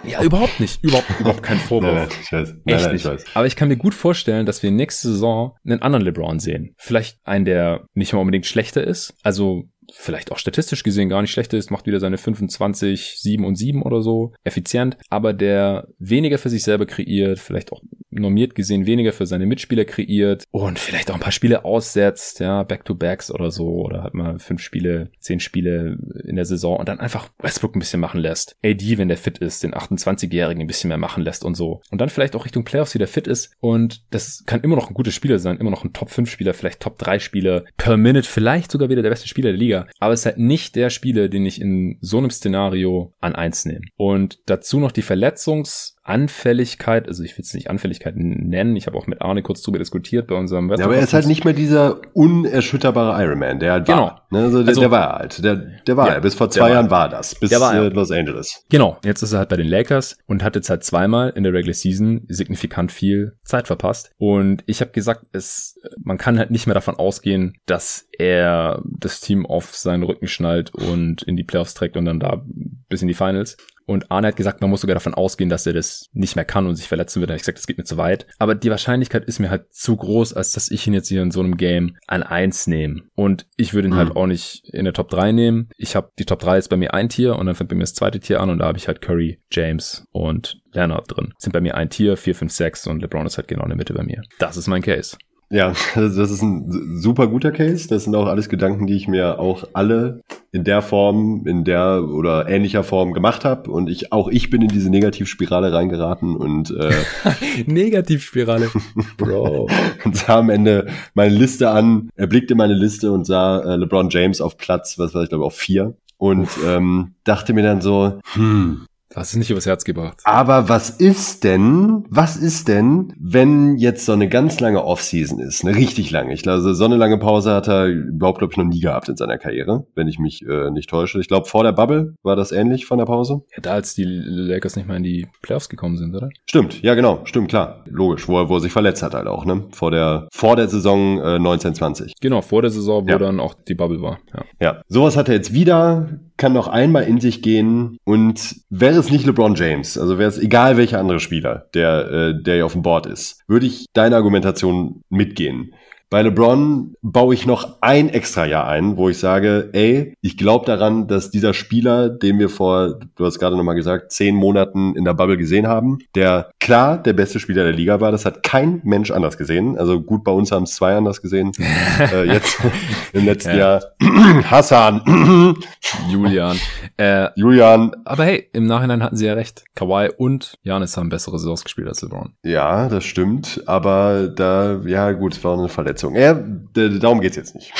Ja, überhaupt nicht. Überhaupt, überhaupt kein Vorwurf. Nein, nein, ich weiß. Nein, Echt nein, ich weiß. Aber ich kann mir gut vorstellen, dass wir nächste Saison einen anderen LeBron sehen. Vielleicht einen, der nicht mal unbedingt schlechter ist. Also vielleicht auch statistisch gesehen gar nicht schlechter ist, macht wieder seine 25, 7 und 7 oder so, effizient, aber der weniger für sich selber kreiert, vielleicht auch normiert gesehen weniger für seine Mitspieler kreiert und vielleicht auch ein paar Spiele aussetzt, ja, Back-to-Backs oder so, oder hat mal fünf Spiele, zehn Spiele in der Saison und dann einfach Westbrook ein bisschen machen lässt. AD, wenn der fit ist, den 28-Jährigen ein bisschen mehr machen lässt und so. Und dann vielleicht auch Richtung Playoffs wieder fit ist und das kann immer noch ein guter Spieler sein, immer noch ein Top-5-Spieler, vielleicht Top-3-Spieler per Minute, vielleicht sogar wieder der beste Spieler der Liga aber es ist halt nicht der Spieler, den ich in so einem Szenario an eins nehme. Und dazu noch die Verletzungs- Anfälligkeit, also ich will es nicht Anfälligkeit nennen, ich habe auch mit Arne kurz drüber diskutiert bei unserem Ja, aber er ist halt nicht mehr dieser unerschütterbare Ironman, der halt genau. war. Ne? Also, der, also, der war halt, der, der war ja, bis vor zwei Jahren war das, bis war, äh, Los Angeles. Genau, jetzt ist er halt bei den Lakers und hat jetzt halt zweimal in der Regular Season signifikant viel Zeit verpasst. Und ich habe gesagt, es, man kann halt nicht mehr davon ausgehen, dass er das Team auf seinen Rücken schnallt und in die Playoffs trägt und dann da bis in die Finals. Und Arne hat gesagt, man muss sogar davon ausgehen, dass er das nicht mehr kann und sich verletzen wird. Da habe ich gesagt, das geht mir zu weit. Aber die Wahrscheinlichkeit ist mir halt zu groß, als dass ich ihn jetzt hier in so einem Game an eins nehme. Und ich würde ihn halt mhm. halt auch nicht in der Top 3 nehmen. Ich habe die Top 3 ist bei mir ein Tier und dann fängt bei mir das zweite Tier an und da habe ich halt Curry, James und Leonard drin. Sind bei mir ein Tier, 4, 5, 6 und LeBron ist halt genau in der Mitte bei mir. Das ist mein Case. Ja, das ist ein super guter Case. Das sind auch alles Gedanken, die ich mir auch alle in der Form, in der oder ähnlicher Form gemacht habe. Und ich auch ich bin in diese Negativspirale reingeraten und äh, Negativspirale, Bro. und sah am Ende meine Liste an, er blickte meine Liste und sah äh, LeBron James auf Platz, was weiß ich glaube auf vier und ähm, dachte mir dann so, hm, Hast es nicht übers Herz gebracht. Aber was ist denn, was ist denn, wenn jetzt so eine ganz lange Offseason ist, eine richtig lange? Ich glaube, so eine lange Pause hat er überhaupt, glaube ich, noch nie gehabt in seiner Karriere, wenn ich mich äh, nicht täusche. Ich glaube, vor der Bubble war das ähnlich von der Pause. Ja, da als die Lakers nicht mal in die Playoffs gekommen sind, oder? Stimmt, ja genau, stimmt, klar. Logisch, wo er, wo er sich verletzt hat halt auch, ne? Vor der, vor der Saison äh, 1920. Genau, vor der Saison, wo ja. dann auch die Bubble war. Ja. ja, sowas hat er jetzt wieder kann noch einmal in sich gehen und wäre es nicht LeBron James, also wäre es egal welcher andere Spieler, der, äh, der hier auf dem Board ist, würde ich deine Argumentation mitgehen. Bei LeBron baue ich noch ein extra Jahr ein, wo ich sage, ey, ich glaube daran, dass dieser Spieler, den wir vor, du hast gerade nochmal gesagt, zehn Monaten in der Bubble gesehen haben, der klar der beste Spieler der Liga war, das hat kein Mensch anders gesehen. Also gut, bei uns haben es zwei anders gesehen. äh, jetzt im letzten ja. Jahr. Hassan. Julian. Äh, Julian. Aber hey, im Nachhinein hatten sie ja recht. Kawhi und Janis haben bessere Saisons gespielt als LeBron. Ja, das stimmt. Aber da, ja gut, es war eine Verletzung. Verletzung. Ja, darum geht's jetzt nicht.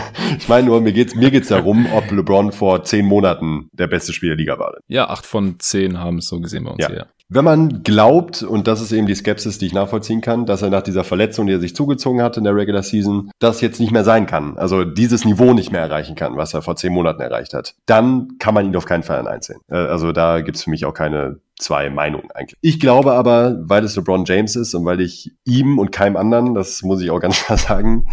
ich meine nur, mir geht's, mir geht's darum, ob LeBron vor zehn Monaten der beste Spieler der Liga war. Ja, acht von zehn haben es so gesehen bei uns ja. hier. Wenn man glaubt, und das ist eben die Skepsis, die ich nachvollziehen kann, dass er nach dieser Verletzung, die er sich zugezogen hat in der Regular Season, das jetzt nicht mehr sein kann, also dieses Niveau nicht mehr erreichen kann, was er vor zehn Monaten erreicht hat, dann kann man ihn auf keinen Fall an einsehen. Äh, also da gibt's für mich auch keine zwei Meinungen eigentlich. Ich glaube aber, weil es LeBron James ist und weil ich ihm und keinem anderen, das muss ich auch ganz klar sagen,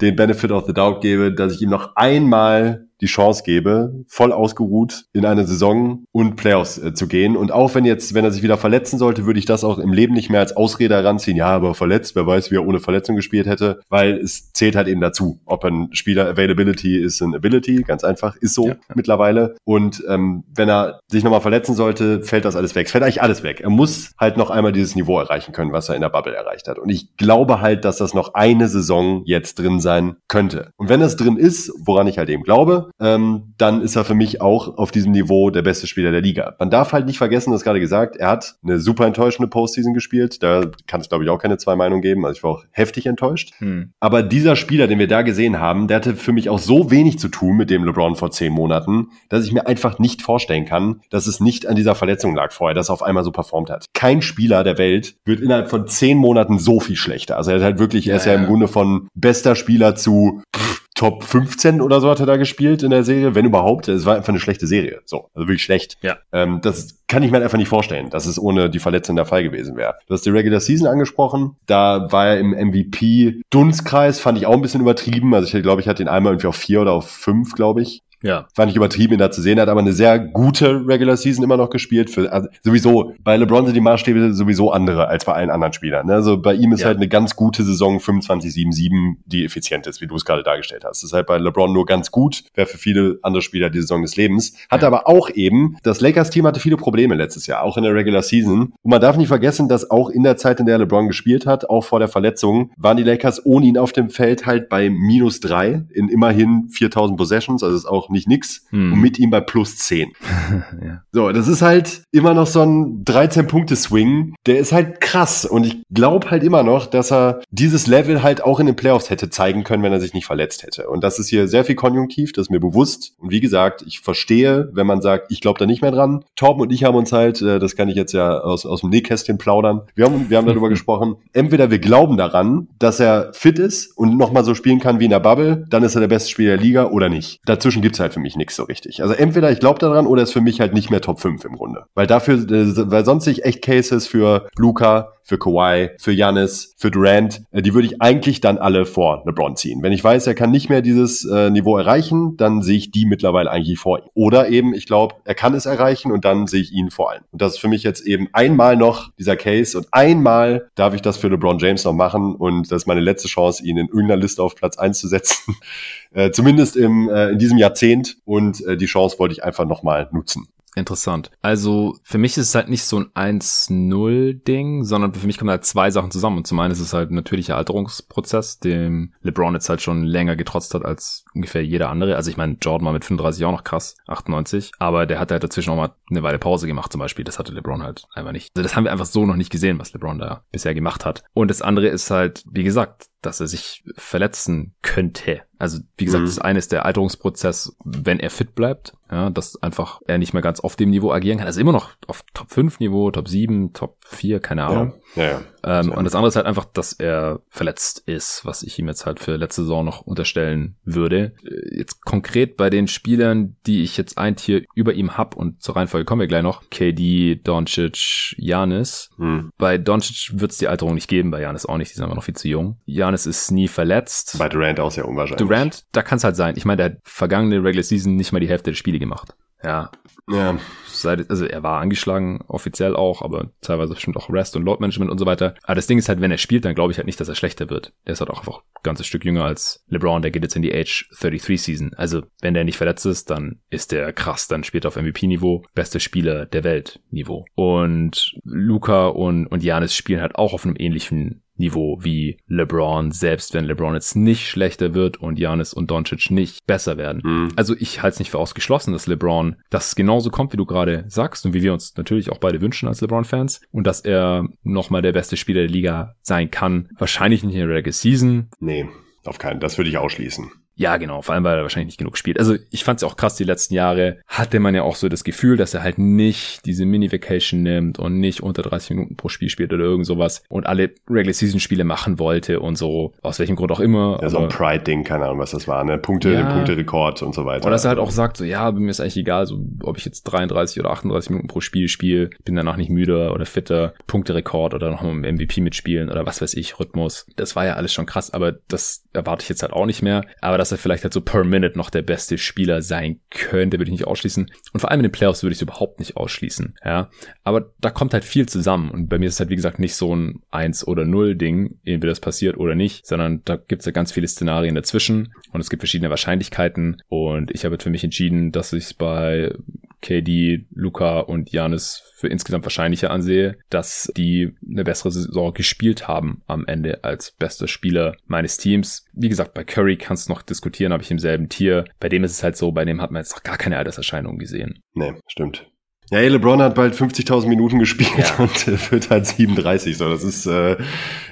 den Benefit of the Doubt gebe, dass ich ihm noch einmal die Chance gebe, voll ausgeruht in eine Saison und Playoffs äh, zu gehen. Und auch wenn jetzt, wenn er sich wieder verletzen sollte, würde ich das auch im Leben nicht mehr als Ausrede heranziehen. Ja, aber verletzt, wer weiß, wie er ohne Verletzung gespielt hätte, weil es zählt halt eben dazu. Ob ein Spieler Availability ist ein Ability, ganz einfach, ist so ja. mittlerweile. Und ähm, wenn er sich nochmal verletzen sollte, fällt das alles weg. Es fällt eigentlich alles weg. Er muss halt noch einmal dieses Niveau erreichen können, was er in der Bubble erreicht hat. Und ich glaube halt, dass das noch eine Saison jetzt drin sein könnte. Und wenn das drin ist, woran ich halt eben glaube, habe, ähm, dann ist er für mich auch auf diesem Niveau der beste Spieler der Liga. Man darf halt nicht vergessen, das gerade gesagt, er hat eine super enttäuschende Postseason gespielt. Da kann es, glaube ich, auch keine zwei Meinungen geben. Also ich war auch heftig enttäuscht. Hm. Aber dieser Spieler, den wir da gesehen haben, der hatte für mich auch so wenig zu tun mit dem LeBron vor zehn Monaten, dass ich mir einfach nicht vorstellen kann, dass es nicht an dieser Verletzung lag vorher, dass er auf einmal so performt hat. Kein Spieler der Welt wird innerhalb von zehn Monaten so viel schlechter. Also er ist halt wirklich, er ist ja, ja im Grunde von bester Spieler zu pff, Top 15 oder so hat er da gespielt in der Serie, wenn überhaupt. Es war einfach eine schlechte Serie. So, also wirklich schlecht. Ja. Ähm, das kann ich mir einfach nicht vorstellen, dass es ohne die Verletzung der Fall gewesen wäre. Du hast die Regular Season angesprochen. Da war er im MVP-Dunstkreis, fand ich auch ein bisschen übertrieben. Also ich glaube, ich hatte ihn einmal irgendwie auf vier oder auf fünf, glaube ich. Ja. War nicht übertrieben, ihn da zu sehen. Er hat aber eine sehr gute Regular Season immer noch gespielt. Für, also sowieso, bei LeBron sind die Maßstäbe sowieso andere als bei allen anderen Spielern. Ne? Also bei ihm ist ja. halt eine ganz gute Saison 25-7-7, die effizient ist, wie du es gerade dargestellt hast. Das ist halt bei LeBron nur ganz gut, wäre für viele andere Spieler die Saison des Lebens. Hat ja. aber auch eben, das Lakers-Team hatte viele Probleme letztes Jahr, auch in der Regular Season. Und man darf nicht vergessen, dass auch in der Zeit, in der LeBron gespielt hat, auch vor der Verletzung, waren die Lakers ohne ihn auf dem Feld halt bei minus drei in immerhin 4000 Possessions. Also ist auch nicht nix hm. und mit ihm bei plus 10. ja. So, das ist halt immer noch so ein 13-Punkte-Swing. Der ist halt krass und ich glaube halt immer noch, dass er dieses Level halt auch in den Playoffs hätte zeigen können, wenn er sich nicht verletzt hätte. Und das ist hier sehr viel konjunktiv, das ist mir bewusst. Und wie gesagt, ich verstehe, wenn man sagt, ich glaube da nicht mehr dran. Torben und ich haben uns halt, äh, das kann ich jetzt ja aus, aus dem Nähkästchen plaudern, wir haben, wir haben darüber gesprochen, entweder wir glauben daran, dass er fit ist und nochmal so spielen kann wie in der Bubble, dann ist er der beste Spieler der Liga oder nicht. Dazwischen gibt's halt für mich nichts so richtig. Also entweder ich glaube daran oder ist für mich halt nicht mehr Top 5 im Grunde. Weil dafür, äh, weil sonst sich echt Cases für Luca, für Kawhi, für Janis, für Durant, äh, die würde ich eigentlich dann alle vor LeBron ziehen. Wenn ich weiß, er kann nicht mehr dieses äh, Niveau erreichen, dann sehe ich die mittlerweile eigentlich vor ihm. Oder eben, ich glaube, er kann es erreichen und dann sehe ich ihn vor allem. Und das ist für mich jetzt eben einmal noch dieser Case und einmal darf ich das für LeBron James noch machen und das ist meine letzte Chance, ihn in irgendeiner Liste auf Platz 1 zu setzen. äh, zumindest im, äh, in diesem Jahrzehnt und äh, die Chance wollte ich einfach nochmal nutzen. Interessant. Also für mich ist es halt nicht so ein 1-0-Ding, sondern für mich kommen halt zwei Sachen zusammen. Und zum einen ist es halt ein natürlicher Alterungsprozess, dem LeBron jetzt halt schon länger getrotzt hat als ungefähr jeder andere. Also ich meine, Jordan war mit 35 auch noch krass, 98, aber der hat halt dazwischen auch mal eine Weile Pause gemacht zum Beispiel. Das hatte LeBron halt einfach nicht. Also das haben wir einfach so noch nicht gesehen, was LeBron da bisher gemacht hat. Und das andere ist halt, wie gesagt, dass er sich verletzen könnte. Also wie gesagt, mhm. das eine ist der Alterungsprozess, wenn er fit bleibt, ja, dass einfach er nicht mehr ganz auf dem Niveau agieren kann. Also immer noch auf Top 5 Niveau, Top 7, Top 4, keine Ahnung. Ja, ja, ja. Ähm, und das andere ist halt einfach, dass er verletzt ist, was ich ihm jetzt halt für letzte Saison noch unterstellen würde. Äh, jetzt konkret bei den Spielern, die ich jetzt ein Tier über ihm hab und zur Reihenfolge kommen wir gleich noch. KD, Doncic, Janis. Mhm. Bei Doncic wird es die Alterung nicht geben, bei Janis auch nicht, die sind aber noch viel zu jung. Janis ist nie verletzt. Bei Durant auch sehr unwahrscheinlich. Durant, da kann es halt sein. Ich meine, der hat vergangene Regular Season nicht mal die Hälfte der Spiele gemacht. Ja. Ja. Seit, also er war angeschlagen, offiziell auch, aber teilweise bestimmt auch Rest und Load Management und so weiter. Aber das Ding ist halt, wenn er spielt, dann glaube ich halt nicht, dass er schlechter wird. Der ist halt auch einfach ein ganzes Stück jünger als LeBron, der geht jetzt in die Age 33 Season. Also, wenn der nicht verletzt ist, dann ist der krass, dann spielt er auf MVP-Niveau, beste Spieler der Welt Niveau. Und Luca und, und Janis spielen halt auch auf einem ähnlichen Niveau wie LeBron, selbst wenn LeBron jetzt nicht schlechter wird und Janis und Doncic nicht besser werden. Mhm. Also ich halte es nicht für ausgeschlossen, dass LeBron das genauso kommt, wie du gerade sagst und wie wir uns natürlich auch beide wünschen als LeBron-Fans und dass er nochmal der beste Spieler der Liga sein kann. Wahrscheinlich nicht in der Regular Season. Nee, auf keinen. Das würde ich ausschließen. Ja, genau, vor allem, weil er wahrscheinlich nicht genug spielt. Also ich fand es auch krass, die letzten Jahre hatte man ja auch so das Gefühl, dass er halt nicht diese Mini-Vacation nimmt und nicht unter 30 Minuten pro Spiel spielt oder irgend sowas und alle Regular-Season-Spiele machen wollte und so, aus welchem Grund auch immer. Ja, so ein Pride-Ding, keine Ahnung, was das war, ne? Punkte, ja, Punkte-Rekord und so weiter. Oder dass er halt auch sagt, so, ja, mir ist eigentlich egal, so, ob ich jetzt 33 oder 38 Minuten pro Spiel spiele, bin danach nicht müder oder fitter, Punkte-Rekord oder noch mal im MVP mitspielen oder was weiß ich, Rhythmus. Das war ja alles schon krass, aber das erwarte ich jetzt halt auch nicht mehr. Aber dass er vielleicht halt so per Minute noch der beste Spieler sein könnte, würde ich nicht ausschließen. Und vor allem in den Playoffs würde ich es überhaupt nicht ausschließen. Ja, aber da kommt halt viel zusammen. Und bei mir ist es halt, wie gesagt, nicht so ein 1 oder 0 Ding, entweder das passiert oder nicht, sondern da gibt es ja ganz viele Szenarien dazwischen und es gibt verschiedene Wahrscheinlichkeiten. Und ich habe für mich entschieden, dass ich es bei KD, Luca und Janis für insgesamt wahrscheinlicher ansehe, dass die eine bessere Saison gespielt haben am Ende als bester Spieler meines Teams. Wie gesagt, bei Curry kannst du noch diskutieren, habe ich im selben Tier. Bei dem ist es halt so, bei dem hat man jetzt noch gar keine Alterserscheinungen gesehen. Nee, stimmt. Ja, ey, LeBron hat bald 50.000 Minuten gespielt ja. und äh, wird halt 37. So, das ist, äh,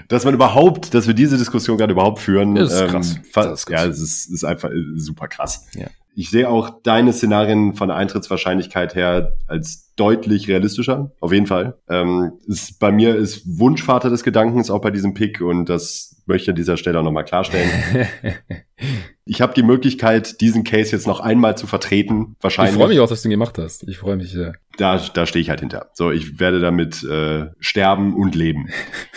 dass man überhaupt, dass wir diese Diskussion gerade überhaupt führen. Das ist ähm, krass. Das ist krass. Ja, es ist, ist einfach äh, super krass. Ja. Ich sehe auch deine Szenarien von Eintrittswahrscheinlichkeit her als deutlich realistischer, auf jeden Fall. Ähm, ist, bei mir ist Wunschvater des Gedankens auch bei diesem Pick und das möchte an dieser Stelle auch nochmal klarstellen. ich habe die Möglichkeit, diesen Case jetzt noch einmal zu vertreten. Wahrscheinlich. Ich freue mich auch, dass du ihn gemacht hast. Ich freue mich sehr. Da, da stehe ich halt hinter. So, ich werde damit äh, sterben und leben.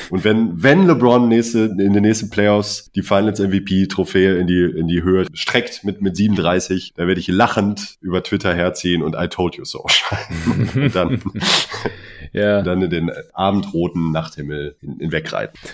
und wenn, wenn LeBron nächste, in den nächsten Playoffs die Finals MVP-Trophäe in die, in die Höhe streckt mit, mit 37, dann werde ich lachend über Twitter herziehen und I told you so und dann, ja. dann in den abendroten Nachthimmel hinwegreiten.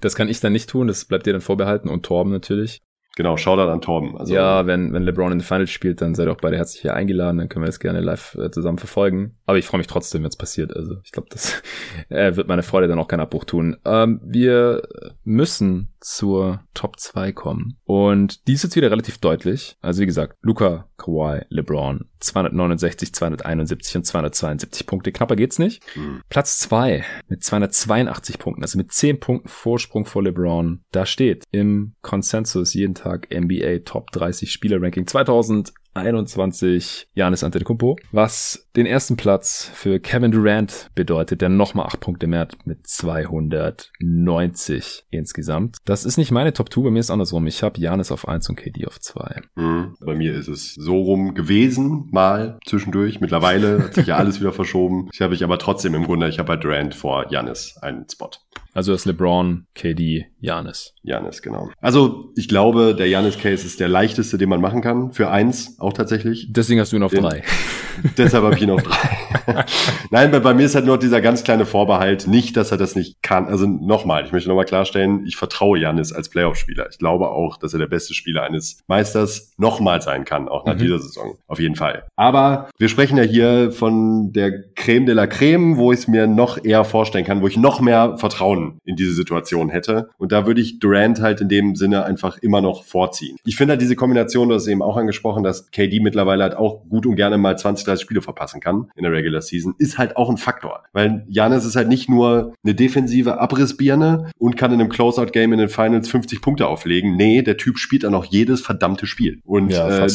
Das kann ich dann nicht tun, das bleibt dir dann vorbehalten und Torben natürlich. Genau, Shoutout an Torben. Also, ja, wenn, wenn LeBron in den Finals spielt, dann seid ihr auch beide herzlich hier eingeladen, dann können wir das gerne live äh, zusammen verfolgen. Aber ich freue mich trotzdem, wenn es passiert. Also ich glaube, das äh, wird meine Freude dann auch keinen Abbruch tun. Ähm, wir müssen zur Top 2 kommen. Und die ist jetzt wieder relativ deutlich. Also wie gesagt, Luca, Kawhi, LeBron, 269, 271 und 272 Punkte. Knapper geht's nicht. Mhm. Platz 2 mit 282 Punkten, also mit 10 Punkten Vorsprung vor LeBron. Da steht im Konsensus jeden Tag NBA Top 30 Spieler Ranking 2000 21 Janis Antetokounmpo, was den ersten Platz für Kevin Durant bedeutet, der nochmal 8 Punkte mehr hat mit 290 insgesamt. Das ist nicht meine Top 2, bei mir ist andersrum. Ich habe Janis auf 1 und KD auf 2. Mhm. Bei mir ist es so rum gewesen, mal zwischendurch. Mittlerweile hat sich ja alles wieder verschoben. Ich habe ich aber trotzdem im Grunde, ich habe bei Durant vor Janis einen Spot. Also das LeBron, KD, Janis. Janis, genau. Also ich glaube, der Janis-Case ist der leichteste, den man machen kann. Für eins auch tatsächlich. Deswegen hast du ihn auf den, drei. Deshalb habe ich ihn auf drei. Nein, bei, bei, mir ist halt nur dieser ganz kleine Vorbehalt. Nicht, dass er das nicht kann. Also nochmal, ich möchte nochmal klarstellen, ich vertraue Janis als Playoff-Spieler. Ich glaube auch, dass er der beste Spieler eines Meisters nochmal sein kann, auch nach mhm. dieser Saison. Auf jeden Fall. Aber wir sprechen ja hier von der Creme de la Creme, wo ich es mir noch eher vorstellen kann, wo ich noch mehr Vertrauen in diese Situation hätte. Und da würde ich Durant halt in dem Sinne einfach immer noch vorziehen. Ich finde halt diese Kombination, du hast eben auch angesprochen, dass KD mittlerweile halt auch gut und gerne mal 20, 30 Spiele verpassen kann in der Regular Season, ist halt auch ein Faktor. Weil Janis ist halt nicht nur eine defensive Abrissbirne und kann in einem Closeout-Game in den Finals 50 Punkte auflegen. Nee, der Typ spielt dann auch jedes verdammte Spiel. Und ja, äh,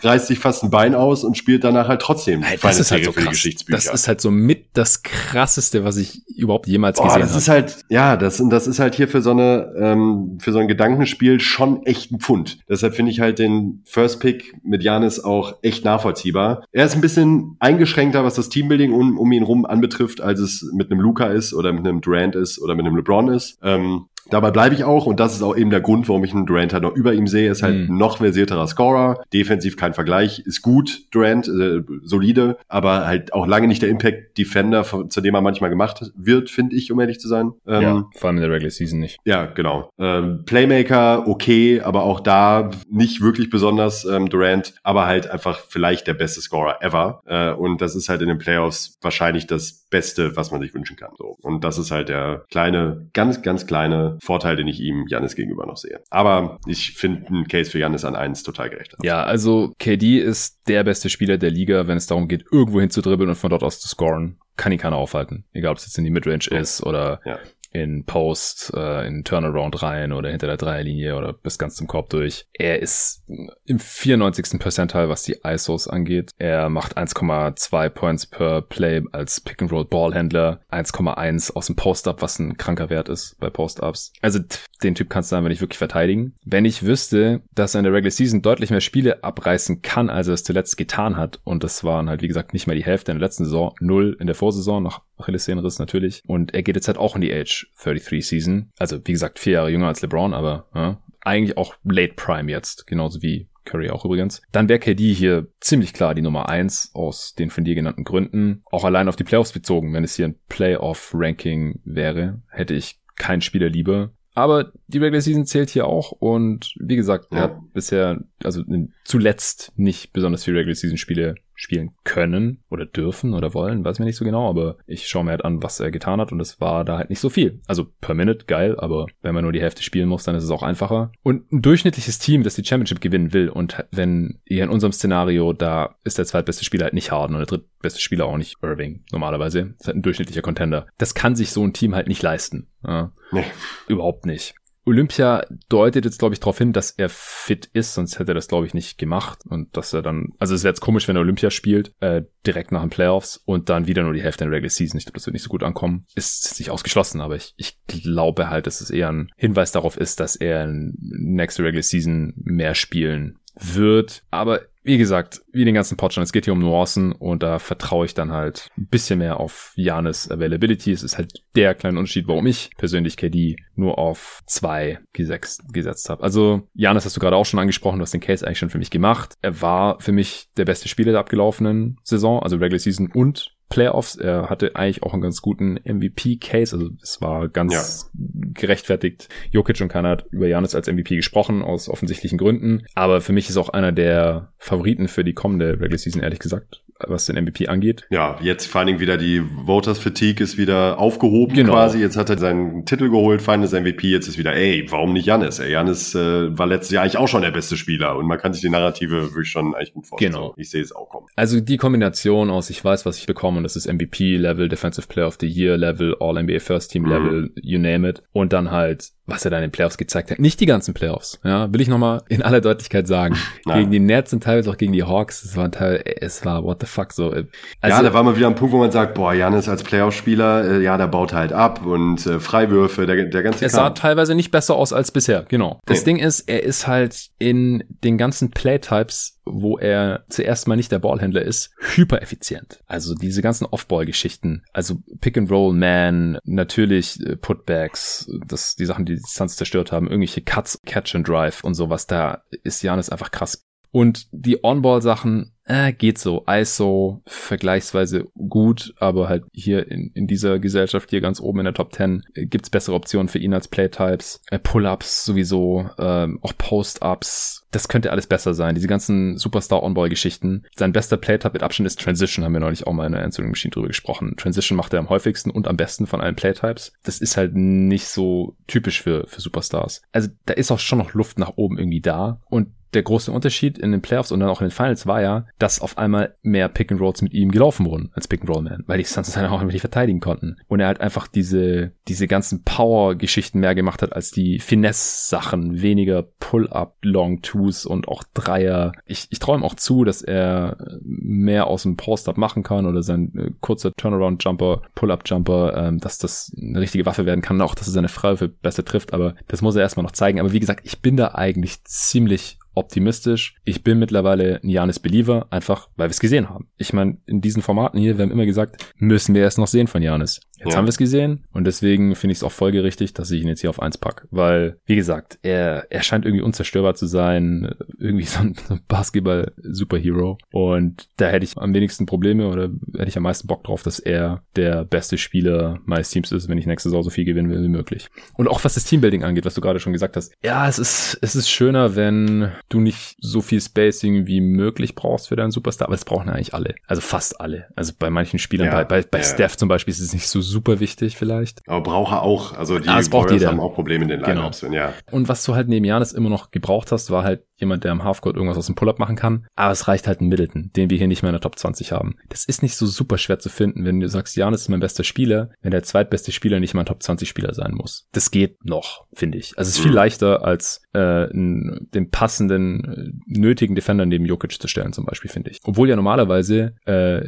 reißt sich fast ein Bein aus und spielt danach halt trotzdem hey, das ist halt so krass. Das ist halt so mit das krasseste, was ich überhaupt jemals gesehen habe. Das ist halt, ja, das, das ist halt hier für so eine, ähm, für so ein Gedankenspiel schon echt ein Pfund. Deshalb finde ich halt den First Pick mit Janis auch echt nachvollziehbar. Er ist ein bisschen eingeschränkter, was das Teambuilding um, um ihn rum anbetrifft, als es mit einem Luca ist oder mit einem Durant ist oder mit einem LeBron ist. Ähm, Dabei bleibe ich auch, und das ist auch eben der Grund, warum ich einen Durant halt noch über ihm sehe, ist halt mhm. noch versierterer Scorer, defensiv kein Vergleich, ist gut, Durant, äh, solide, aber halt auch lange nicht der Impact-Defender, zu dem er manchmal gemacht wird, finde ich, um ehrlich zu sein. Ähm, ja, vor allem in der Regular Season nicht. Ja, genau. Ähm, Playmaker, okay, aber auch da nicht wirklich besonders ähm, Durant, aber halt einfach vielleicht der beste Scorer ever. Äh, und das ist halt in den Playoffs wahrscheinlich das Beste, was man sich wünschen kann. So. Und das ist halt der kleine, ganz, ganz kleine Vorteil, den ich ihm Janis gegenüber noch sehe. Aber ich finde einen Case für Janis an eins total gerecht. Ja, also KD ist der beste Spieler der Liga, wenn es darum geht, irgendwo hin zu dribbeln und von dort aus zu scoren kann ihn keiner aufhalten. Egal, ob es jetzt in die Midrange ist oder ja in Post, äh, in Turnaround rein oder hinter der Dreierlinie oder bis ganz zum Korb durch. Er ist im 94. Percentile, was die ISOs angeht. Er macht 1,2 Points per Play als Pick-and-Roll Ballhändler, 1,1 aus dem Post-Up, was ein kranker Wert ist bei Post-Ups. Also den Typ kannst du einfach nicht wirklich verteidigen. Wenn ich wüsste, dass er in der Regular Season deutlich mehr Spiele abreißen kann, als er es zuletzt getan hat, und das waren halt wie gesagt nicht mal die Hälfte in der letzten Saison, null in der Vorsaison nach Achillessehnenriss natürlich. Und er geht jetzt halt auch in die Age 33 Season. Also wie gesagt, vier Jahre jünger als LeBron, aber ja, eigentlich auch Late Prime jetzt, genauso wie Curry auch übrigens. Dann wäre KD hier ziemlich klar die Nummer eins aus den von dir genannten Gründen. Auch allein auf die Playoffs bezogen, wenn es hier ein Playoff-Ranking wäre, hätte ich keinen Spieler lieber. Aber die Regular Season zählt hier auch und wie gesagt, er hat bisher, also zuletzt nicht besonders viele Regular Season Spiele spielen können oder dürfen oder wollen, weiß mir nicht so genau, aber ich schaue mir halt an, was er getan hat und es war da halt nicht so viel. Also per Minute geil, aber wenn man nur die Hälfte spielen muss, dann ist es auch einfacher. Und ein durchschnittliches Team, das die Championship gewinnen will und wenn ihr in unserem Szenario, da ist der zweitbeste Spieler halt nicht Harden und der drittbeste Spieler auch nicht Irving, normalerweise. Das ist halt ein durchschnittlicher Contender. Das kann sich so ein Team halt nicht leisten. Ja. Nee. Überhaupt nicht. Olympia deutet jetzt, glaube ich, darauf hin, dass er fit ist, sonst hätte er das, glaube ich, nicht gemacht. Und dass er dann, also es wäre jetzt komisch, wenn er Olympia spielt, äh, direkt nach den Playoffs und dann wieder nur die Hälfte der Regular Season. Ich glaube, das wird nicht so gut ankommen. Ist nicht ausgeschlossen, aber ich, ich glaube halt, dass es eher ein Hinweis darauf ist, dass er nächste Regular Season mehr spielen wird. Aber wie gesagt, wie den ganzen Pod es geht hier um Nuancen und da vertraue ich dann halt ein bisschen mehr auf Janis Availability. Es ist halt der kleine Unterschied, warum ich persönlich KD nur auf zwei gesetzt, gesetzt habe. Also Janis hast du gerade auch schon angesprochen, du hast den Case eigentlich schon für mich gemacht. Er war für mich der beste Spieler der abgelaufenen Saison, also Regular Season und Playoffs. Er hatte eigentlich auch einen ganz guten MVP-Case. Also es war ganz ja. gerechtfertigt. Jokic und Keiner hat über Janis als MVP gesprochen, aus offensichtlichen Gründen. Aber für mich ist auch einer der Favoriten für die kommende Regular Season, ehrlich gesagt was den MVP angeht. Ja, jetzt vor allen Dingen wieder die Voters Fatigue ist wieder aufgehoben genau. quasi. Jetzt hat er seinen Titel geholt, Finals MVP. Jetzt ist wieder, ey, warum nicht Janis? Ey, Janis äh, war letztes Jahr eigentlich auch schon der beste Spieler und man kann sich die Narrative wirklich schon eigentlich gut vorstellen. Genau. Ich sehe es auch kommen. Also die Kombination aus, ich weiß, was ich bekomme und das ist MVP-Level, Defensive Player of the Year-Level, All-NBA First Team-Level, mhm. you name it. Und dann halt was er da in den Playoffs gezeigt hat. Nicht die ganzen Playoffs, ja, will ich nochmal in aller Deutlichkeit sagen. gegen die Nets und teilweise auch gegen die Hawks, es war Teil, es war what the fuck so. Also, ja, da war mal wieder ein Punkt, wo man sagt, boah, Janis als Playoff-Spieler, äh, ja, der baut halt ab und äh, Freiwürfe, der, der ganze Es sah teilweise nicht besser aus als bisher, genau. Das nee. Ding ist, er ist halt in den ganzen Playtypes wo er zuerst mal nicht der Ballhändler ist, hyper effizient. Also diese ganzen Off-Ball-Geschichten, also Pick-and-Roll-Man, natürlich äh, Putbacks, das, die Sachen, die die Distanz zerstört haben, irgendwelche Cuts, Catch-and-Drive und sowas, da ist Janis einfach krass. Und die On-Ball-Sachen, äh, geht so. ISO vergleichsweise gut, aber halt hier in, in dieser Gesellschaft hier ganz oben in der Top 10 äh, gibt's bessere Optionen für ihn als Playtypes. Äh, Pull-Ups sowieso, ähm, auch Post-Ups. Das könnte alles besser sein. Diese ganzen Superstar-On-Ball-Geschichten. Sein bester Playtype mit Abstand ist Transition, haben wir neulich auch mal in der Answering Machine drüber gesprochen. Transition macht er am häufigsten und am besten von allen Playtypes. Das ist halt nicht so typisch für, für Superstars. Also da ist auch schon noch Luft nach oben irgendwie da. Und der große Unterschied in den Playoffs und dann auch in den Finals war ja, dass auf einmal mehr Pick and Rolls mit ihm gelaufen wurden als Pick and Roll Man, weil die Suns dann auch nicht verteidigen konnten. Und er halt einfach diese, diese ganzen Power-Geschichten mehr gemacht hat als die Finesse-Sachen, weniger Pull-Up, Long Twos und auch Dreier. Ich, ich traue auch zu, dass er mehr aus dem Post-Up machen kann oder sein äh, kurzer Turnaround-Jumper, Pull-Up-Jumper, ähm, dass das eine richtige Waffe werden kann, auch dass er seine Freiwürfe besser trifft, aber das muss er erstmal noch zeigen. Aber wie gesagt, ich bin da eigentlich ziemlich optimistisch. Ich bin mittlerweile ein Janis Believer, einfach weil wir es gesehen haben. Ich meine, in diesen Formaten hier, wir haben immer gesagt, müssen wir erst noch sehen von Janis. Jetzt ja. haben wir es gesehen und deswegen finde ich es auch folgerichtig, dass ich ihn jetzt hier auf eins pack, weil wie gesagt, er er scheint irgendwie unzerstörbar zu sein, irgendwie so ein, so ein Basketball Superhero und da hätte ich am wenigsten Probleme oder hätte ich am meisten Bock drauf, dass er der beste Spieler meines Teams ist, wenn ich nächste Saison so viel gewinnen will wie möglich. Und auch was das Teambuilding angeht, was du gerade schon gesagt hast. Ja, es ist es ist schöner, wenn du nicht so viel Spacing wie möglich brauchst für deinen Superstar, aber es brauchen eigentlich alle, also fast alle. Also bei manchen Spielern, ja, bei bei, bei ja. Steph zum Beispiel ist es nicht so super wichtig vielleicht. Aber braucht er auch. Also die ah, braucht jeder. haben auch Probleme in den genau. Lineups. Genau. Ja. Und was du halt neben Janis immer noch gebraucht hast, war halt jemand, der im Halfcourt irgendwas aus dem Pull-Up machen kann. Aber es reicht halt ein Middleton, den wir hier nicht mehr in der Top 20 haben. Das ist nicht so super schwer zu finden, wenn du sagst, Janis ist mein bester Spieler, wenn der zweitbeste Spieler nicht mal ein Top 20 Spieler sein muss. Das geht noch, finde ich. Also es ist viel mhm. leichter als äh, den passenden, äh, nötigen Defender neben Jokic zu stellen zum Beispiel, finde ich. Obwohl ja normalerweise äh,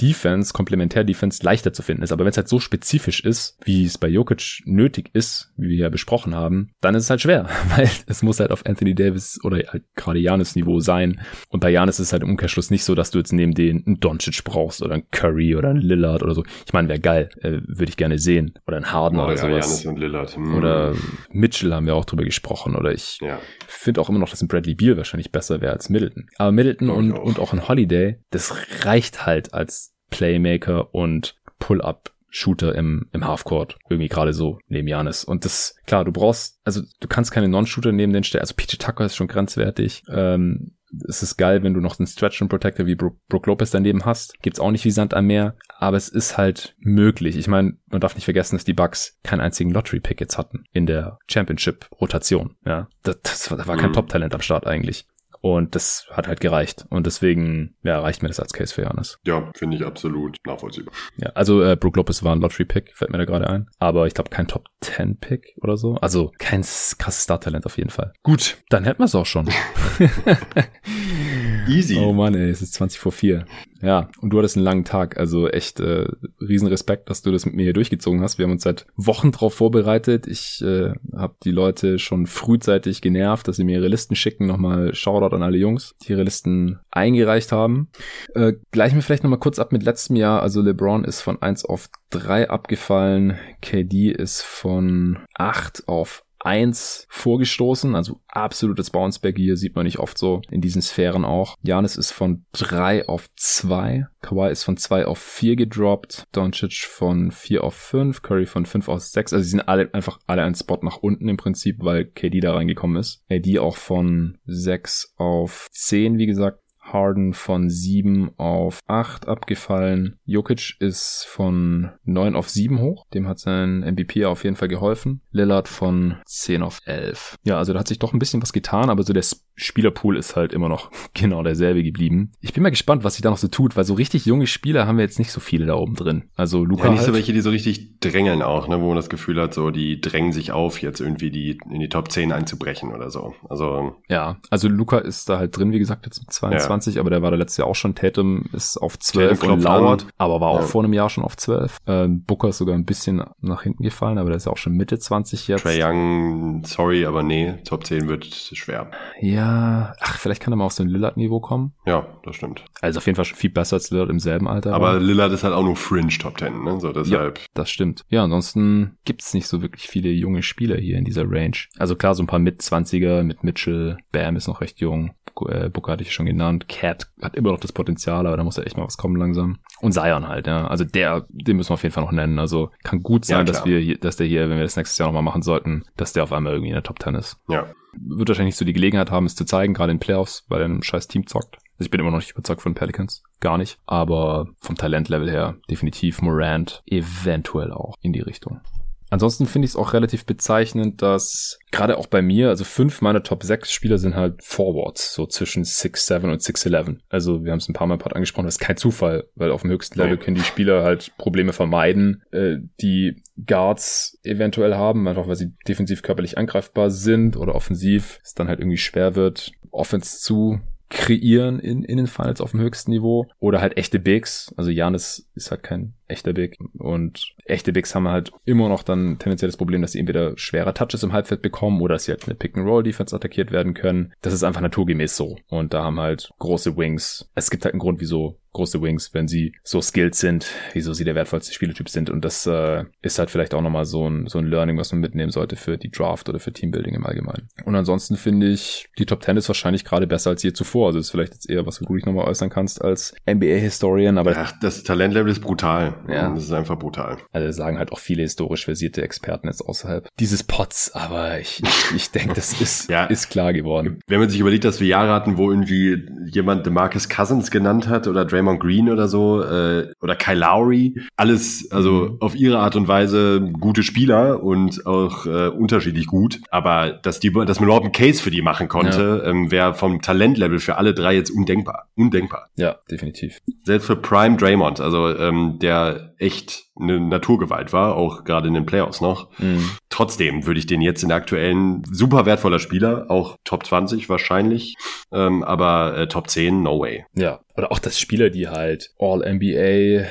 Defense, Komplementär-Defense leichter zu finden ist. Aber wenn es halt so spezifisch ist, wie es bei Jokic nötig ist, wie wir ja besprochen haben, dann ist es halt schwer, weil es muss halt auf Anthony Davis oder halt gerade Janis Niveau sein. Und bei Janis ist es halt im Umkehrschluss nicht so, dass du jetzt neben den einen Doncic brauchst oder einen Curry oder einen Lillard oder so. Ich meine, wäre geil, äh, würde ich gerne sehen. Oder einen Harden oh, oder ja, sowas. Janis und Lillard. Hm. Oder Mitchell haben wir auch drüber gesprochen. Oder ich ja. finde auch immer noch, dass ein Bradley Beal wahrscheinlich besser wäre als Middleton. Aber Middleton und, auch. und auch ein Holiday, das reicht halt als Playmaker und Pull-up Non-Shooter im, im Halfcourt. Irgendwie gerade so neben Janis. Und das, klar, du brauchst, also du kannst keine Non-Shooter neben den stellen. Also PJ Tucker ist schon grenzwertig. Ähm, es ist geil, wenn du noch einen Stretch and Protector wie Brook, Brook Lopez daneben hast. Gibt's auch nicht wie Sand am Meer, aber es ist halt möglich. Ich meine, man darf nicht vergessen, dass die Bucks keinen einzigen Lottery-Pick jetzt hatten in der Championship-Rotation. Ja, das, das war, da war kein mhm. Top-Talent am Start eigentlich. Und das hat halt gereicht. Und deswegen, ja, reicht mir das als Case für Janis. Ja, finde ich absolut nachvollziehbar. Ja, also äh, Brook Lopez war ein Lottery-Pick, fällt mir da gerade ein. Aber ich glaube kein Top-10-Pick oder so. Also kein krasses Star-Talent auf jeden Fall. Gut, dann hätten wir es auch schon. Easy. Oh Mann, ey, es ist 20 vor 4. Ja, und du hattest einen langen Tag, also echt äh, Riesenrespekt, dass du das mit mir hier durchgezogen hast. Wir haben uns seit Wochen drauf vorbereitet. Ich äh, habe die Leute schon frühzeitig genervt, dass sie mir ihre Listen schicken. Nochmal Shoutout an alle Jungs, die ihre Listen eingereicht haben. Äh, gleichen wir vielleicht nochmal kurz ab mit letztem Jahr. Also LeBron ist von 1 auf 3 abgefallen. KD ist von 8 auf 1 vorgestoßen, also absolutes Bounceback hier sieht man nicht oft so in diesen Sphären auch. Janis ist von 3 auf 2, Kawhi ist von 2 auf 4 gedroppt, Doncic von 4 auf 5, Curry von 5 auf 6, also sie sind alle einfach alle ein Spot nach unten im Prinzip, weil KD da reingekommen ist. AD auch von 6 auf 10, wie gesagt, Harden von 7 auf 8 abgefallen. Jokic ist von 9 auf 7 hoch. Dem hat sein MVP auf jeden Fall geholfen. Lillard von 10 auf 11. Ja, also da hat sich doch ein bisschen was getan, aber so der Spielerpool ist halt immer noch genau derselbe geblieben. Ich bin mal gespannt, was sich da noch so tut, weil so richtig junge Spieler haben wir jetzt nicht so viele da oben drin. Also Luca. Ja, nicht halt. so welche, die so richtig drängeln auch, ne, wo man das Gefühl hat, so die drängen sich auf, jetzt irgendwie die in die Top 10 einzubrechen oder so. Also. Ja, also Luca ist da halt drin, wie gesagt, jetzt mit 22, ja. Aber der war da letztes Jahr auch schon. Tatum ist auf 12 und lauert, an. aber war auch ja. vor einem Jahr schon auf 12. Äh, Booker ist sogar ein bisschen nach hinten gefallen, aber der ist ja auch schon Mitte 20 jetzt. Trey Young, sorry, aber nee, Top 10 wird schwer. Ja, ach, vielleicht kann er mal auf so ein Lillard-Niveau kommen. Ja, das stimmt. Also auf jeden Fall schon viel besser als Lillard im selben Alter. Aber war. Lillard ist halt auch nur Fringe Top 10, ne? So deshalb. Ja, das stimmt. Ja, ansonsten gibt's nicht so wirklich viele junge Spieler hier in dieser Range. Also klar, so ein paar Mit-20er mit Mitchell, Bam ist noch recht jung. Äh, Booker hatte ich schon genannt. Cat hat immer noch das Potenzial, aber da muss ja echt mal was kommen langsam. Und Zion halt, ja. Also der, den müssen wir auf jeden Fall noch nennen. Also kann gut sein, ja, dass wir hier, dass der hier, wenn wir das nächstes Jahr nochmal machen sollten, dass der auf einmal irgendwie in der Top 10 ist. Ja wird wahrscheinlich nicht so die Gelegenheit haben, es zu zeigen, gerade in Playoffs, weil er ein scheiß Team zockt. Also ich bin immer noch nicht überzeugt von Pelicans. Gar nicht. Aber vom Talentlevel her definitiv Morant eventuell auch in die Richtung. Ansonsten finde ich es auch relativ bezeichnend, dass gerade auch bei mir, also fünf meiner Top 6 Spieler sind halt Forwards, so zwischen 6-7 und 6-11. Also wir haben es ein paar Mal Part angesprochen, das ist kein Zufall, weil auf dem höchsten Level können die Spieler halt Probleme vermeiden, äh, die Guards eventuell haben, einfach weil sie defensiv körperlich angreifbar sind oder offensiv es dann halt irgendwie schwer wird, Offense zu kreieren in, in den Finals auf dem höchsten Niveau oder halt echte Bigs. Also Janis ist halt kein echter Big und echte Bigs haben halt immer noch dann tendenziell das Problem, dass sie entweder schwerer Touches im Halbfeld bekommen oder dass sie halt eine Pick-and-Roll-Defense attackiert werden können. Das ist einfach naturgemäß so und da haben halt große Wings. Es gibt halt einen Grund, wieso große Wings, wenn sie so skilled sind, wieso sie der wertvollste Spieletyp sind. Und das äh, ist halt vielleicht auch nochmal so ein, so ein Learning, was man mitnehmen sollte für die Draft oder für Teambuilding im Allgemeinen. Und ansonsten finde ich, die Top 10 ist wahrscheinlich gerade besser als je zuvor. Also ist vielleicht jetzt eher, was du dich nochmal äußern kannst als NBA-Historian, aber. Ach, das Talentlevel ist brutal. Ja. Das ist einfach brutal. Also sagen halt auch viele historisch versierte Experten jetzt außerhalb dieses Pots, aber ich, ich, ich denke, das ist, ja. ist klar geworden. Wenn man sich überlegt, dass wir Jahre hatten, wo irgendwie jemand DeMarcus Cousins genannt hat oder Draymond Draymond Green oder so äh, oder Kyle Lowry. Alles, also mhm. auf ihre Art und Weise gute Spieler und auch äh, unterschiedlich gut. Aber dass die, dass man überhaupt einen Case für die machen konnte, ja. ähm, wäre vom Talentlevel für alle drei jetzt undenkbar. Undenkbar. Ja, definitiv. Selbst für Prime Draymond, also ähm, der echt eine Naturgewalt war, auch gerade in den Playoffs noch. Mhm. Trotzdem würde ich den jetzt in der aktuellen super wertvoller Spieler, auch Top 20 wahrscheinlich, ähm, aber äh, Top 10, no way. Ja, oder auch das Spieler, die halt All-NBA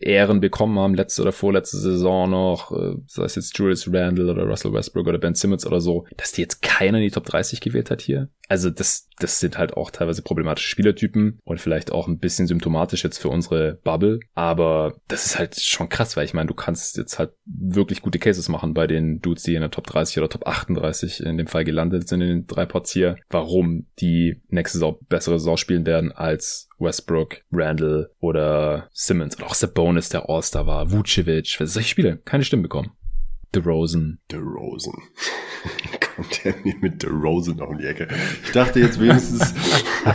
Ehren bekommen haben, letzte oder vorletzte Saison noch, äh, sei es jetzt Julius Randle oder Russell Westbrook oder Ben Simmons oder so, dass die jetzt keiner in die Top 30 gewählt hat hier. Also das, das sind halt auch teilweise problematische Spielertypen und vielleicht auch ein bisschen symptomatisch jetzt für unsere Bubble. Aber das ist halt schon krass, weil ich meine, du kannst jetzt halt wirklich gute Cases machen bei den Dudes, die in der Top 30 oder Top 38 in dem Fall gelandet sind in den drei Pots hier, warum die nächste Saison bessere Saison spielen werden als Westbrook, Randall oder Simmons oder auch Sabonis, der All-Star war, Vucevic, solche Spiele keine Stimmen bekommen. DeRozan. DeRozan. Kommt der mir mit DeRozan auf die Ecke? Ich dachte jetzt wenigstens.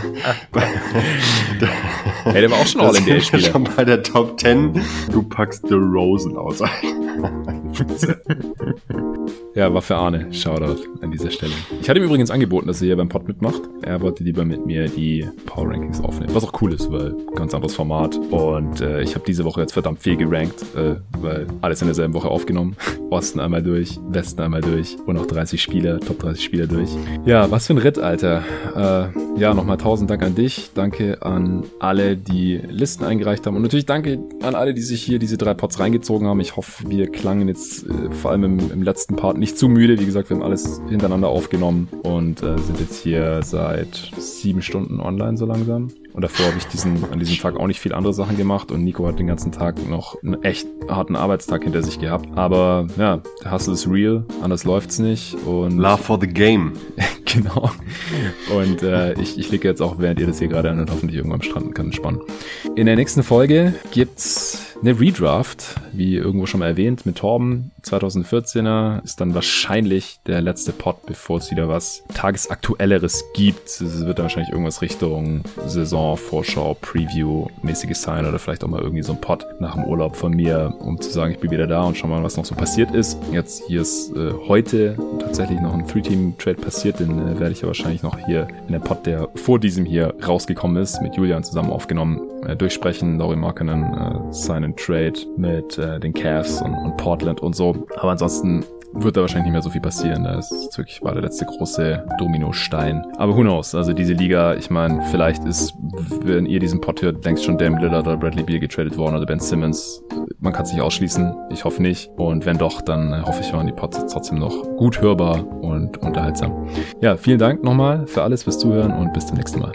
hey, der war auch schon All-NBA-Spieler. schon bei der Top 10. Du packst DeRozan aus. ます。Ja, war für Arne. Shoutout an dieser Stelle. Ich hatte ihm übrigens angeboten, dass er hier beim Pod mitmacht. Er wollte lieber mit mir die Power Rankings aufnehmen. Was auch cool ist, weil ganz anderes Format. Und äh, ich habe diese Woche jetzt verdammt viel gerankt, äh, weil alles in derselben Woche aufgenommen. Osten einmal durch, Westen einmal durch und auch 30 Spieler, Top 30 Spieler durch. Ja, was für ein Ritt, Alter. Äh, ja, nochmal tausend Dank an dich. Danke an alle, die Listen eingereicht haben. Und natürlich danke an alle, die sich hier diese drei Pots reingezogen haben. Ich hoffe, wir klangen jetzt äh, vor allem im, im, letzten Part nicht zu müde. Wie gesagt, wir haben alles hintereinander aufgenommen und äh, sind jetzt hier seit sieben Stunden online so langsam. Und davor habe ich diesen, an diesem Tag auch nicht viel andere Sachen gemacht und Nico hat den ganzen Tag noch einen echt harten Arbeitstag hinter sich gehabt. Aber ja, der Hustle ist real, anders läuft's nicht. Und Love for the game. genau. Und äh, ich, ich liege jetzt auch, während ihr das hier gerade anhört, hoffentlich irgendwo am Strand und kann entspannen. In der nächsten Folge gibt's eine Redraft, wie irgendwo schon mal erwähnt, mit Torben. 2014er ist dann wahrscheinlich der letzte Pod, bevor es wieder was Tagesaktuelleres gibt. Es wird dann wahrscheinlich irgendwas Richtung Saison, Vorschau, Preview mäßiges sein oder vielleicht auch mal irgendwie so ein Pod nach dem Urlaub von mir, um zu sagen, ich bin wieder da und schau mal, was noch so passiert ist. Jetzt hier ist äh, heute tatsächlich noch ein Three-Team-Trade passiert, den äh, werde ich ja wahrscheinlich noch hier in der Pod, der vor diesem hier rausgekommen ist, mit Julian zusammen aufgenommen, äh, durchsprechen. Laurie Markinen äh, seinen Trade mit äh, den Cavs und, und Portland und so. Aber ansonsten wird da wahrscheinlich nicht mehr so viel passieren. Das ist wirklich war der letzte große Dominostein. Aber who knows? Also diese Liga, ich meine, vielleicht ist, wenn ihr diesen Pod hört, längst schon Dame Lillard oder Bradley Beal getradet worden oder Ben Simmons. Man kann es nicht ausschließen. Ich hoffe nicht. Und wenn doch, dann hoffe ich, waren die Pods trotzdem noch gut hörbar und unterhaltsam. Ja, vielen Dank nochmal für alles, fürs Zuhören und bis zum nächsten Mal.